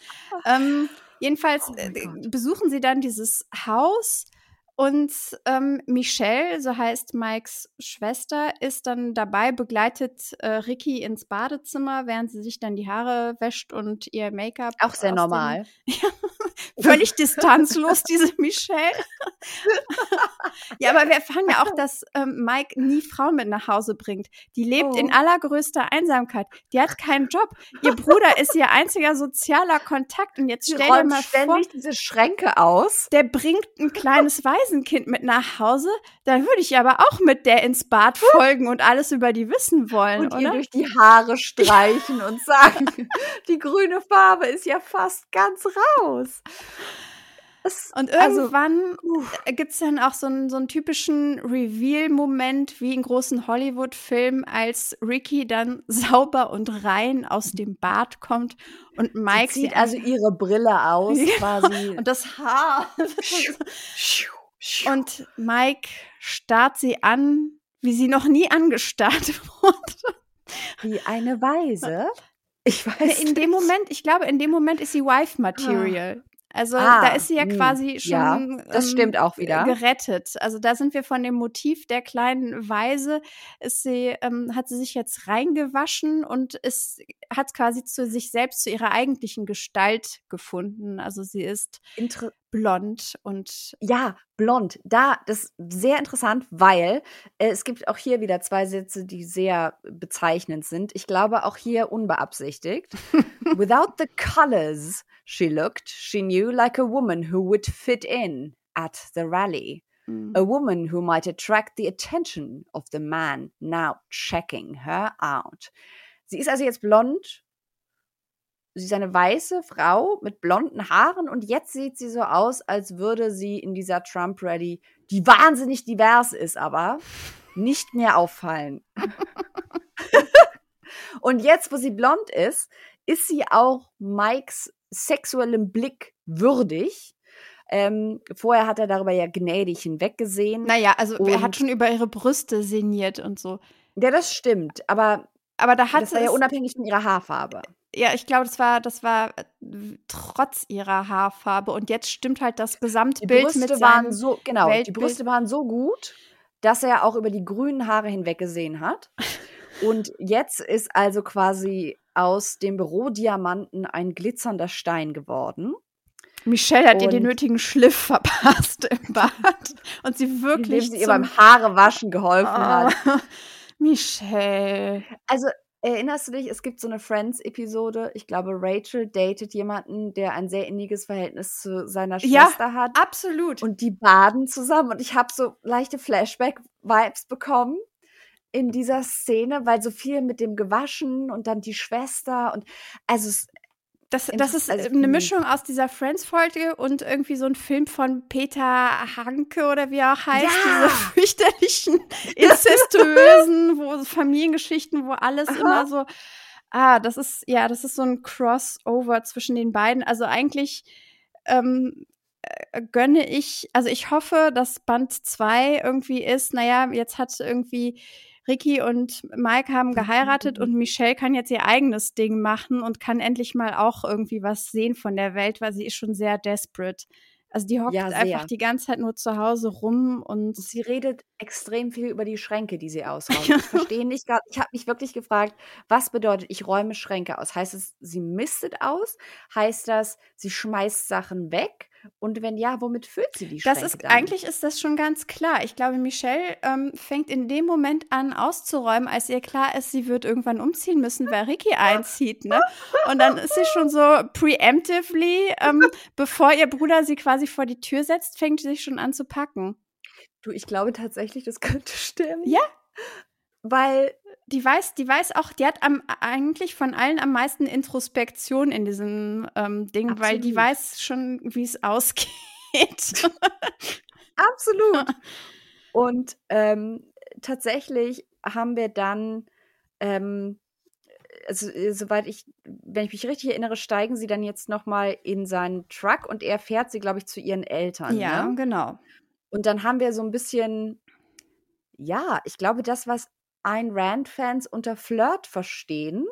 Ähm, Jedenfalls Oh äh, besuchen sie dann dieses Haus und ähm, Michelle, so heißt Mikes Schwester, ist dann dabei, begleitet äh, Ricky ins Badezimmer, während sie sich dann die Haare wäscht und ihr Make-up. Auch sehr aus dem- normal. Völlig distanzlos, diese Michelle. ja, aber wir erfahren ja auch, dass ähm, Mike nie Frauen mit nach Hause bringt. Die lebt Oh. in allergrößter Einsamkeit. Die hat keinen Job. Ihr Bruder ist ihr einziger sozialer Kontakt. Und jetzt stell dir mal vor, diese Schränke aus. der bringt ein kleines Waisenkind mit nach Hause. Da würde ich aber auch mit der ins Bad folgen und alles über die wissen wollen, und ihr oder? durch die Haare streichen und sagen, die grüne Farbe ist ja fast ganz raus. Und also, irgendwann uff, gibt es dann auch so einen, so einen typischen Reveal-Moment wie in großen Hollywood-Filmen, als Ricky dann sauber und rein aus dem Bad kommt und Mike sie zieht also ihre Brille aus, Ja. quasi. und das Haar. Und Mike starrt sie an, wie sie noch nie angestarrt wurde. wie eine Weise. Ich weiß In dem. Moment, ich glaube, in dem Moment ist sie Wife-Material. Also Ah, da ist sie ja hm, quasi schon ja, das ähm, stimmt auch wieder. gerettet. Also da sind wir von dem Motiv der kleinen Weise. Ist sie, ähm, hat sie sich jetzt reingewaschen und ist, hat quasi zu sich selbst, zu ihrer eigentlichen Gestalt gefunden. Also sie ist Inter blond und Ja, blond. Da, das ist sehr interessant, weil äh, es gibt auch hier wieder zwei Sätze, die sehr bezeichnend sind. Ich glaube auch hier unbeabsichtigt. Without the colors she looked, she knew like a woman who would fit in at the rally. mm, A woman who might attract the attention of the man now checking her out. Sie ist also jetzt blond. Sie ist eine weiße Frau mit blonden Haaren und jetzt sieht sie so aus, als würde sie in dieser Trump-Rally, die wahnsinnig divers ist, aber nicht mehr auffallen. und jetzt, wo sie blond ist, ist sie auch Mikes sexuellem Blick würdig. Ähm, vorher hat er darüber ja gnädig hinweggesehen. naja, also er hat schon über ihre Brüste sinniert und so. Ja, das stimmt, aber Aber da hat das sie war ja unabhängig von ihrer Haarfarbe. Ja, ich glaube, das war, das war äh, trotz ihrer Haarfarbe. Und jetzt stimmt halt das Die Gesamtbild Brüste mit waren so, genau, die Weltbild. Brüste waren so gut, dass er auch über die grünen Haare hinweggesehen hat. Und jetzt ist also quasi aus dem Bürodiamanten ein glitzernder Stein geworden. Michelle hat ihr den Und- nötigen Schliff verpasst im Bad und sie wirklich sie ihr beim Haarewaschen geholfen hat. Oh, Michelle. Also, erinnerst du dich, es gibt so eine Friends-Episode, ich glaube, Rachel datet jemanden, der ein sehr inniges Verhältnis zu seiner Ja. Schwester hat. Absolut. und die baden zusammen und ich habe so leichte Flashback-Vibes bekommen in dieser Szene, weil so viel mit dem gewaschen und dann die Schwester und also es, Das, das ist also, eine hm. Mischung aus dieser Friends-Folge und irgendwie so ein Film von Peter Hanke oder wie er auch heißt. Ja. Diese fürchterlichen, incestuösen wo, Familiengeschichten, wo alles Aha. immer so. Ah, das ist, ja, das ist so ein Crossover zwischen den beiden. Also eigentlich ähm, äh, gönne ich, also ich hoffe, dass Band 2 irgendwie ist, naja, jetzt hat irgendwie Ricky und Mike haben geheiratet und Michelle kann jetzt ihr eigenes Ding machen und kann endlich mal auch irgendwie was sehen von der Welt, weil sie ist schon sehr desperate. Also die hockt Ja, einfach die ganze Zeit nur zu Hause rum und sie redet extrem viel über die Schränke, die sie ausräumt. Ich verstehe nicht gar, ich habe mich wirklich gefragt, was bedeutet, ich räume Schränke aus? Heißt es, sie mistet aus? Heißt das, sie schmeißt Sachen weg? Und wenn ja, womit füllt sie die Schränke Das ist dann? eigentlich ist das schon ganz klar. Ich glaube, Michelle ähm, fängt in dem Moment an auszuräumen, als ihr klar ist, sie wird irgendwann umziehen müssen, weil Ricky einzieht, ne? Und dann ist sie schon so preemptively, ähm, bevor ihr Bruder sie quasi vor die Tür setzt, fängt sie sich schon an zu packen. Du, ich glaube tatsächlich, das könnte stimmen. Ja. Weil Die weiß, die weiß auch, die hat am, eigentlich von allen am meisten Introspektion in diesem ähm, Ding, weil die Absolut. weiß schon, wie es ausgeht. Absolut. Und ähm, tatsächlich haben wir dann, ähm, also, äh, soweit ich, wenn ich mich richtig erinnere, steigen sie dann jetzt noch mal in seinen Truck und er fährt sie, glaube ich, zu ihren Eltern. ja, Ne? genau. Und dann haben wir so ein bisschen, ja, ich glaube, das, was Ayn Rand-Fans unter Flirt verstehen,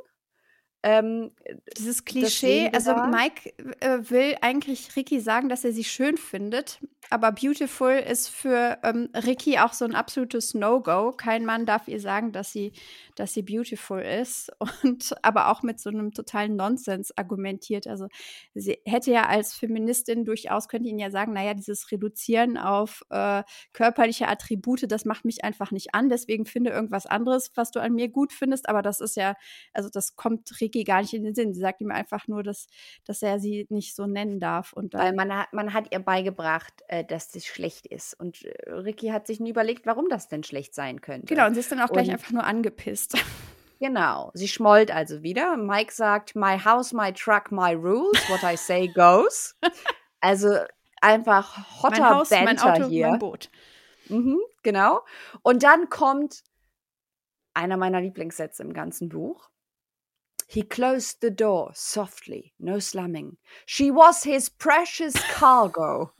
Ähm, Dieses Klischee, also. Mike äh, will eigentlich Ricky sagen, dass er sie schön findet, aber Beautiful ist für ähm, Ricky auch so ein absolutes No-Go. Kein Mann darf ihr sagen, dass sie, dass sie beautiful ist und aber auch mit so einem totalen Nonsens argumentiert. Also sie hätte ja als Feministin durchaus, könnte ihnen ja sagen, naja, dieses Reduzieren auf äh, körperliche Attribute, das macht mich einfach nicht an. Deswegen finde irgendwas anderes, was du an mir gut findest. Aber das ist ja, also das kommt Ricky gar nicht in den Sinn. Sie sagt ihm einfach nur, dass, dass er sie nicht so nennen darf. Und Weil man hat, man hat ihr beigebracht, äh, dass das schlecht ist. Und äh, Ricky hat sich nie überlegt, warum das denn schlecht sein könnte. Genau, und sie ist dann auch gleich Und- einfach nur angepisst. Genau. Sie schmollt also wieder. Mike sagt, my house, my truck, my rules. What I say goes. Also einfach hotter mein Haus, mein Banter Auto, hier. mein Boot. Mhm, genau. Und dann kommt einer meiner Lieblingssätze im ganzen Buch. He closed the door softly, no slamming. She was his precious cargo,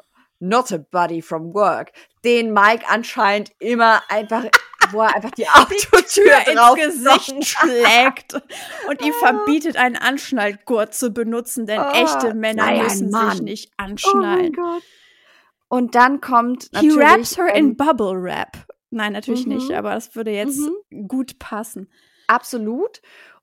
not a buddy from work, den Mike anscheinend immer einfach, wo er einfach die Autotür drauf ins Gesicht schlägt und ihm verbietet, einen Anschnallgurt zu benutzen, denn Oh, echte Männer sei ein müssen sich Mann. nicht Oh anschnallen. Gott. Und dann kommt He natürlich, wraps her in Bubble Wrap. Nein, natürlich Mhm. nicht, aber das würde jetzt Mhm. gut passen. Absolut.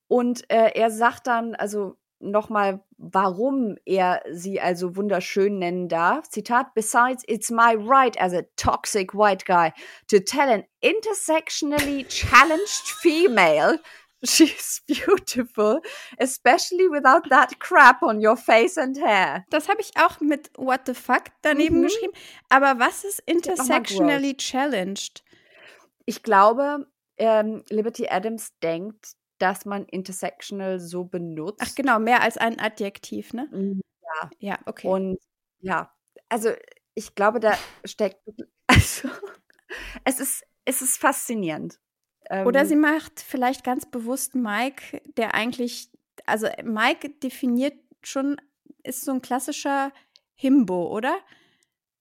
Und äh, er sagt dann, also nochmal, warum er sie also wunderschön nennen darf. Zitat, besides, it's my right as a toxic white guy to tell an intersectionally challenged female she's beautiful, especially without that crap on your face and hair. Das habe ich auch mit What the fuck daneben Mhm. geschrieben. Aber was ist intersectionally challenged? Ich glaube, ähm, Liberty Adams denkt, dass man intersectional so benutzt. Ach genau, mehr als ein Adjektiv, ne? Mhm. Ja, okay. Und ja, also ich glaube, da steckt, also es ist, es ist faszinierend. Oder Ähm, sie macht vielleicht ganz bewusst Mike, der eigentlich, also Mike definiert schon, ist so ein klassischer Himbo, oder?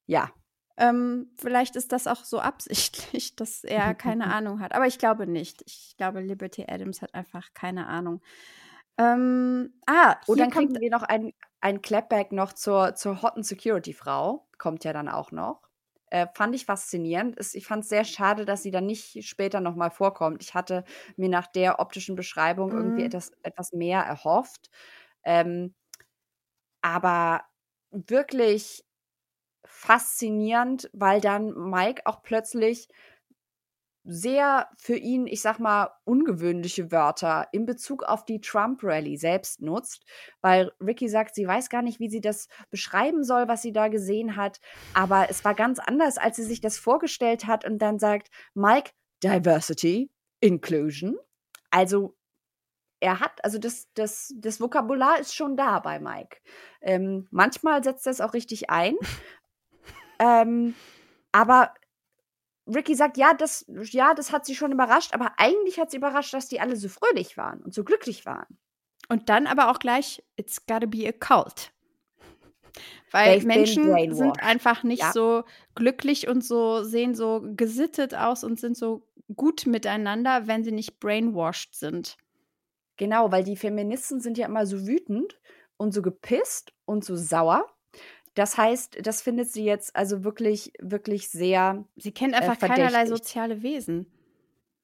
ja, Ähm, vielleicht ist das auch so absichtlich, dass er keine Ahnung hat. Aber ich glaube nicht. Ich glaube, Liberty Adams hat einfach keine Ahnung. Ähm, ah, und dann kriegen wir noch ein, ein Clapback noch zur, zur Hotten Security-Frau, kommt ja dann auch noch. Äh, fand ich faszinierend. Es, ich fand es sehr schade, dass sie dann nicht später nochmal vorkommt. Ich hatte mir nach der optischen Beschreibung irgendwie Mhm. etwas, etwas mehr erhofft. Ähm, aber wirklich faszinierend, weil dann Mike auch plötzlich sehr für ihn, ich sag mal, ungewöhnliche Wörter in Bezug auf die Trump-Rally selbst nutzt, weil Ricky sagt, sie weiß gar nicht, wie sie das beschreiben soll, was sie da gesehen hat, aber es war ganz anders, als sie sich das vorgestellt hat und dann sagt Mike, Diversity, Inclusion. Also er hat, also das, das, das Vokabular ist schon da bei Mike. Ähm, manchmal setzt er es auch richtig ein. ähm, aber Ricky sagt, ja, das, ja, das hat sie schon überrascht, aber eigentlich hat sie überrascht, dass die alle so fröhlich waren und so glücklich waren. und dann aber auch gleich, it's gotta be a cult. Weil They've Menschen sind einfach nicht Ja. so glücklich und so, sehen so gesittet aus und sind so gut miteinander, wenn sie nicht brainwashed sind. Genau, weil die Feministen sind ja immer so wütend und so gepisst und so sauer. Das heißt, das findet sie jetzt also wirklich, wirklich sehr Sie kennen Äh, einfach keinerlei verdächtigt. soziale Wesen.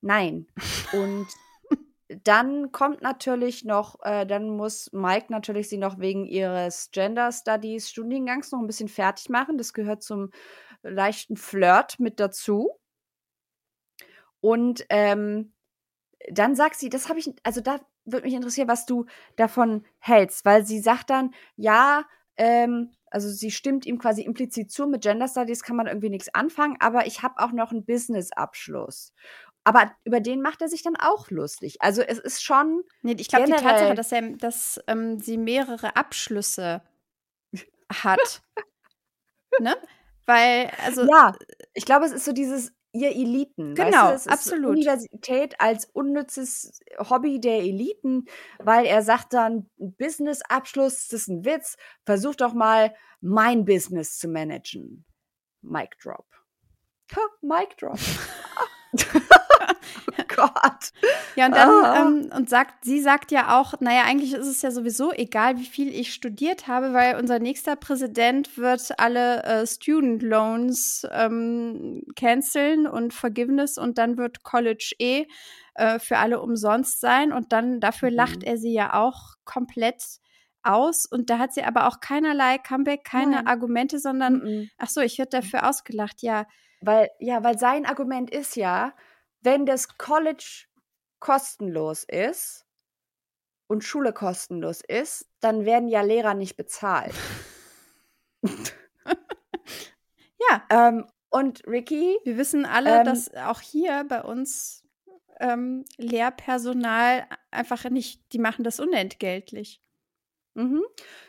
Nein. Und dann kommt natürlich noch, äh, dann muss Mike natürlich sie noch wegen ihres Gender Studies Studiengangs noch ein bisschen fertig machen. Das gehört zum leichten Flirt mit dazu. Und ähm, dann sagt sie, das habe ich, also da würde mich interessieren, was du davon hältst, weil sie sagt dann, ja, ähm, also sie stimmt ihm quasi implizit zu, mit Gender Studies kann man irgendwie nichts anfangen, aber ich habe auch noch einen Business-Abschluss. Aber über den macht er sich dann auch lustig. Also es ist schon, Nee, ich glaube, die Tatsache, dass, er, dass ähm, sie mehrere Abschlüsse hat. ne? Weil, also, ja, ich glaube, es ist so dieses ihr Eliten. weißt Genau, du? es ist absolut. Universität als unnützes Hobby der Eliten, weil er sagt dann, Business-Abschluss, das ist ein Witz, versuch doch mal, mein Business zu managen. Mic drop. Ha, Mic drop. Gott. Ja, und dann, Ah. ähm, und sagt, sie sagt ja auch, naja, eigentlich ist es ja sowieso egal, wie viel ich studiert habe, weil unser nächster Präsident wird alle äh, Student Loans ähm, canceln und Forgiveness und dann wird College eh äh, für alle umsonst sein und dann dafür Mhm. lacht er sie ja auch komplett aus und da hat sie aber auch keinerlei Comeback, keine Nein. Argumente, sondern Mhm. ach so, ich werde dafür ausgelacht. Ja, Weil, ja, weil sein Argument ist ja, wenn das College kostenlos ist und Schule kostenlos ist, dann werden ja Lehrer nicht bezahlt. ja, ähm, und Ricky, Wir wissen alle, Ähm, dass auch hier bei uns ähm, Lehrpersonal einfach nicht, die machen das unentgeltlich. Mhm.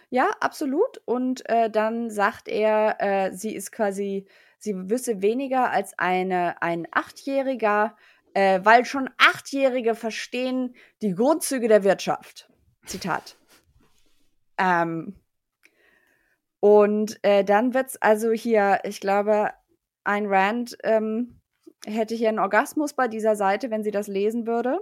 Ja, absolut. Und äh, dann sagt er, äh, sie ist quasi, sie wüsste weniger als eine, ein Achtjähriger, äh, weil schon Achtjährige verstehen die Grundzüge der Wirtschaft. Zitat. Ähm, und äh, dann wird's also hier, ich glaube, ein Rand ähm, hätte hier einen Orgasmus bei dieser Seite, wenn sie das lesen würde.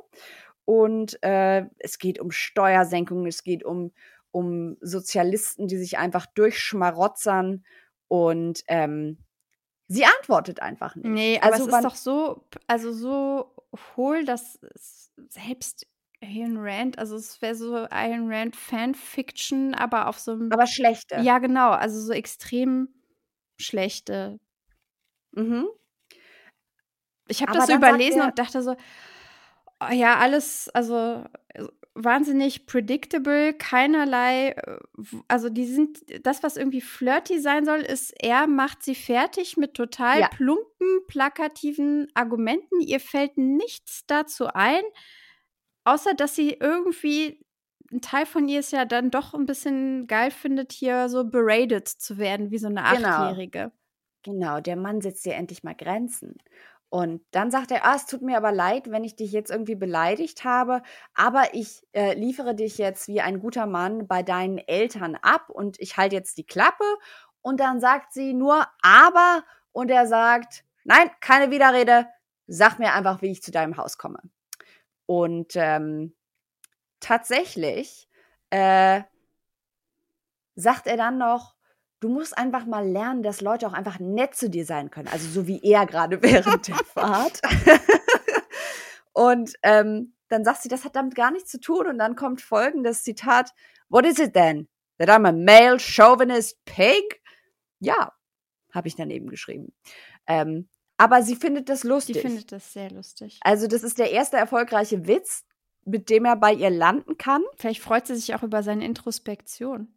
Und äh, es geht um Steuersenkungen, es geht um um Sozialisten, die sich einfach durchschmarotzern und ähm, sie antwortet einfach nicht. Nee, aber also es ist doch so, also so hohl, dass selbst Ayn Rand, also es wäre so Ayn Rand Fanfiction, aber auf so einem. aber schlechte. ja, genau, also so extrem schlechte. Mhm. Ich habe Aber das so überlesen er- und dachte so, oh ja, alles, also äh, wahnsinnig predictable, keinerlei, äh, also die sind, das, was irgendwie flirty sein soll, ist, er macht sie fertig mit total Ja. plumpen, plakativen Argumenten. Ihr fällt nichts dazu ein, außer dass sie irgendwie, ein Teil von ihr ist ja dann doch ein bisschen geil findet, hier so berated zu werden, wie so eine Genau. Achtjährige. Genau, der Mann setzt dir endlich mal Grenzen. Und dann sagt er, ah, es tut mir aber leid, wenn ich dich jetzt irgendwie beleidigt habe, aber ich äh, liefere dich jetzt wie ein guter Mann bei deinen Eltern ab und ich halte jetzt die Klappe. Und dann sagt sie nur, aber, und er sagt, nein, keine Widerrede, sag mir einfach, wie ich zu deinem Haus komme. Und ähm, tatsächlich äh, sagt er dann noch, du musst einfach mal lernen, dass Leute auch einfach nett zu dir sein können. Also so wie er gerade während der Fahrt. und ähm, dann sagt sie, das hat damit gar nichts zu tun. Und dann kommt folgendes Zitat. What is it then? That I'm a male chauvinist pig? Ja, habe ich daneben geschrieben. Ähm, aber sie findet das lustig. findet das sehr lustig. also das ist der erste erfolgreiche Witz, mit dem er bei ihr landen kann. Vielleicht freut sie sich auch über seine Introspektion.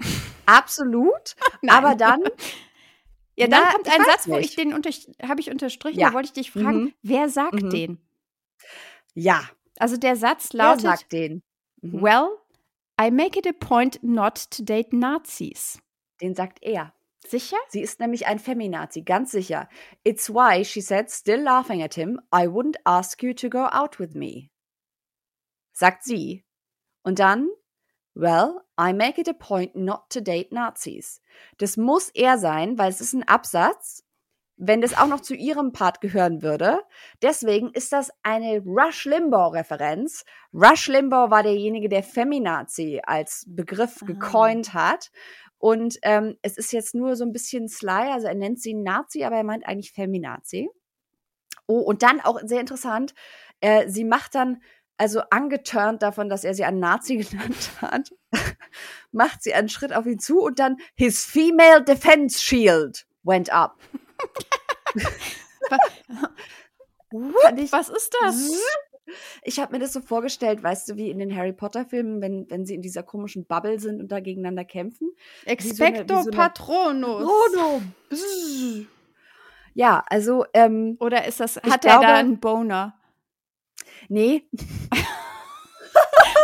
Absolut. Aber dann Ja, dann Na, kommt ein Satz, wo ich den unter habe ich unterstrichen, Ja. da wollte ich dich fragen, Mhm. wer sagt Mhm. den? Ja, Also der Satz wer lautet, sagt den? Mhm. well, I make it a point not to date Nazis. Den sagt er. Sicher? Sie ist nämlich ein Feminazi, ganz sicher. It's why, she said, still laughing at him, I wouldn't ask you to go out with me. Sagt sie. Und dann, well, I make it a point not to date Nazis. Das muss er sein, weil es ist ein Absatz, wenn das auch noch zu ihrem Part gehören würde. Deswegen ist das eine Rush Limbaugh-Referenz. Rush Limbaugh war derjenige, der Feminazi als Begriff Ah. gecoint hat. Und ähm, es ist jetzt nur so ein bisschen sly, also er nennt sie Nazi, aber er meint eigentlich Feminazi. Oh, und dann auch sehr interessant, äh, sie macht dann, also angeturnt davon, dass er sie einen Nazi genannt hat, macht sie einen Schritt auf ihn zu und dann his female defense shield went up. Fand ich- Was ist das? Ich habe mir das so vorgestellt, weißt du, wie in den Harry Potter Filmen, wenn, wenn sie in dieser komischen Bubble sind und da gegeneinander kämpfen. Expecto so Patronus. Bzzz. Ja, also, ähm, Oder ist das, hat er da einen Boner? Nee,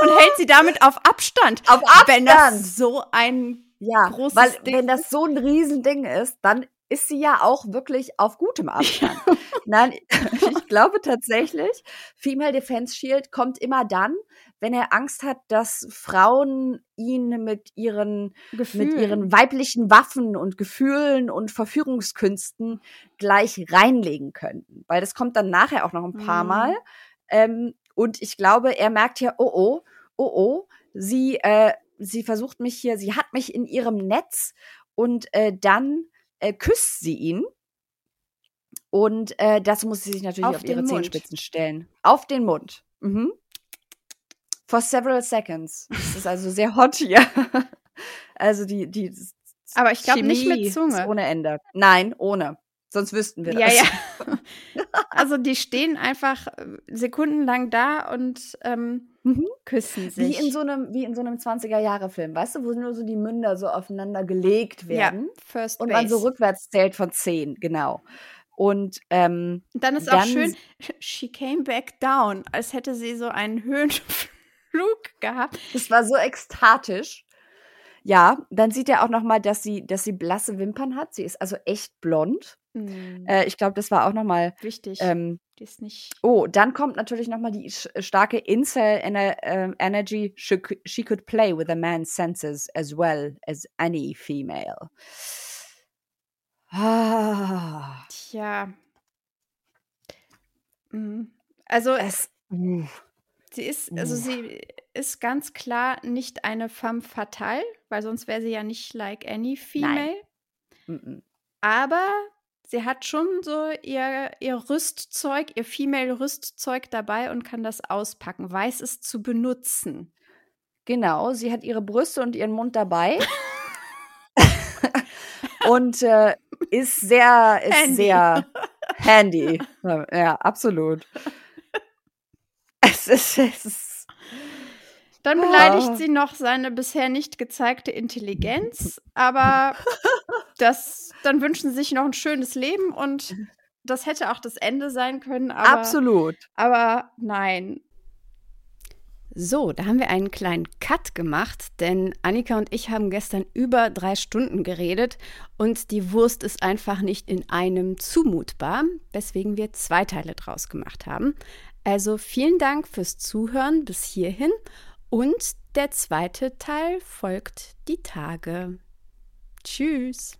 Und hält sie damit auf Abstand? auf Wenn Abstand. das so ein ja, großes weil Ding wenn das so ein Riesending ist, dann ist sie ja auch wirklich auf gutem Abstand. Nein, ich glaube tatsächlich, Female Defense Shield kommt immer dann, wenn er Angst hat, dass Frauen ihn mit ihren, mit ihren weiblichen Waffen und Gefühlen und Verführungskünsten gleich reinlegen könnten. Weil das kommt dann nachher auch noch ein paar mhm. Ähm, und ich glaube, er merkt ja, oh oh, oh oh, sie, äh, sie versucht mich hier, sie hat mich in ihrem Netz und äh, dann äh, küsst sie ihn. Und äh, das muss sie sich natürlich auf, auf ihre Mund. Zehenspitzen stellen. Auf den Mund. Mhm. For several seconds. Das ist also sehr hot hier. also die, die Aber ich glaube nicht mit Zunge. ohne Ende. Nein, ohne. Sonst wüssten wir das. Ja, ja. also die stehen einfach äh, sekundenlang da und ähm, mhm. küssen sich. Wie in so einem, wie in so einem 20er-Jahre-Film, weißt du, wo nur so die Münder so aufeinander gelegt werden. Ja, First Und man so rückwärts zählt von zehn, genau. Und ähm, dann ist dann auch schön, she came back down, als hätte sie so einen Höhenflug gehabt. Das war so ekstatisch. Ja, dann sieht er auch noch mal, dass sie, dass sie blasse Wimpern hat. Sie ist also echt blond. Mhm. Äh, ich glaube, das war auch noch mal wichtig. Ähm. Oh, dann kommt natürlich noch mal die starke Incel Ener äh, Energy. She, she could play with a man's senses as well as any female. Ah. Tja. Mhm. Also es. Uh. Sie ist, also sie ist ganz klar nicht eine femme fatale, weil sonst wäre sie ja nicht like any female. Nein. Aber sie hat schon so ihr, ihr Rüstzeug, ihr Female-Rüstzeug dabei und kann das auspacken, weiß es zu benutzen. Genau, sie hat ihre Brüste und ihren Mund dabei. und äh, ist sehr, ist handy. sehr handy. Ja, absolut. Es ist, es ist dann beleidigt oh. sie noch seine bisher nicht gezeigte Intelligenz, aber das, dann wünschen sie sich noch ein schönes Leben und das hätte auch das Ende sein können. Aber, Absolut. Aber nein. So, da haben wir einen kleinen Cut gemacht, denn Annika und ich haben gestern über drei Stunden geredet und die Wurst ist einfach nicht in einem zumutbar, weswegen wir zwei Teile draus gemacht haben. Also vielen Dank fürs Zuhören bis hierhin und der zweite Teil folgt die Tage. Tschüss.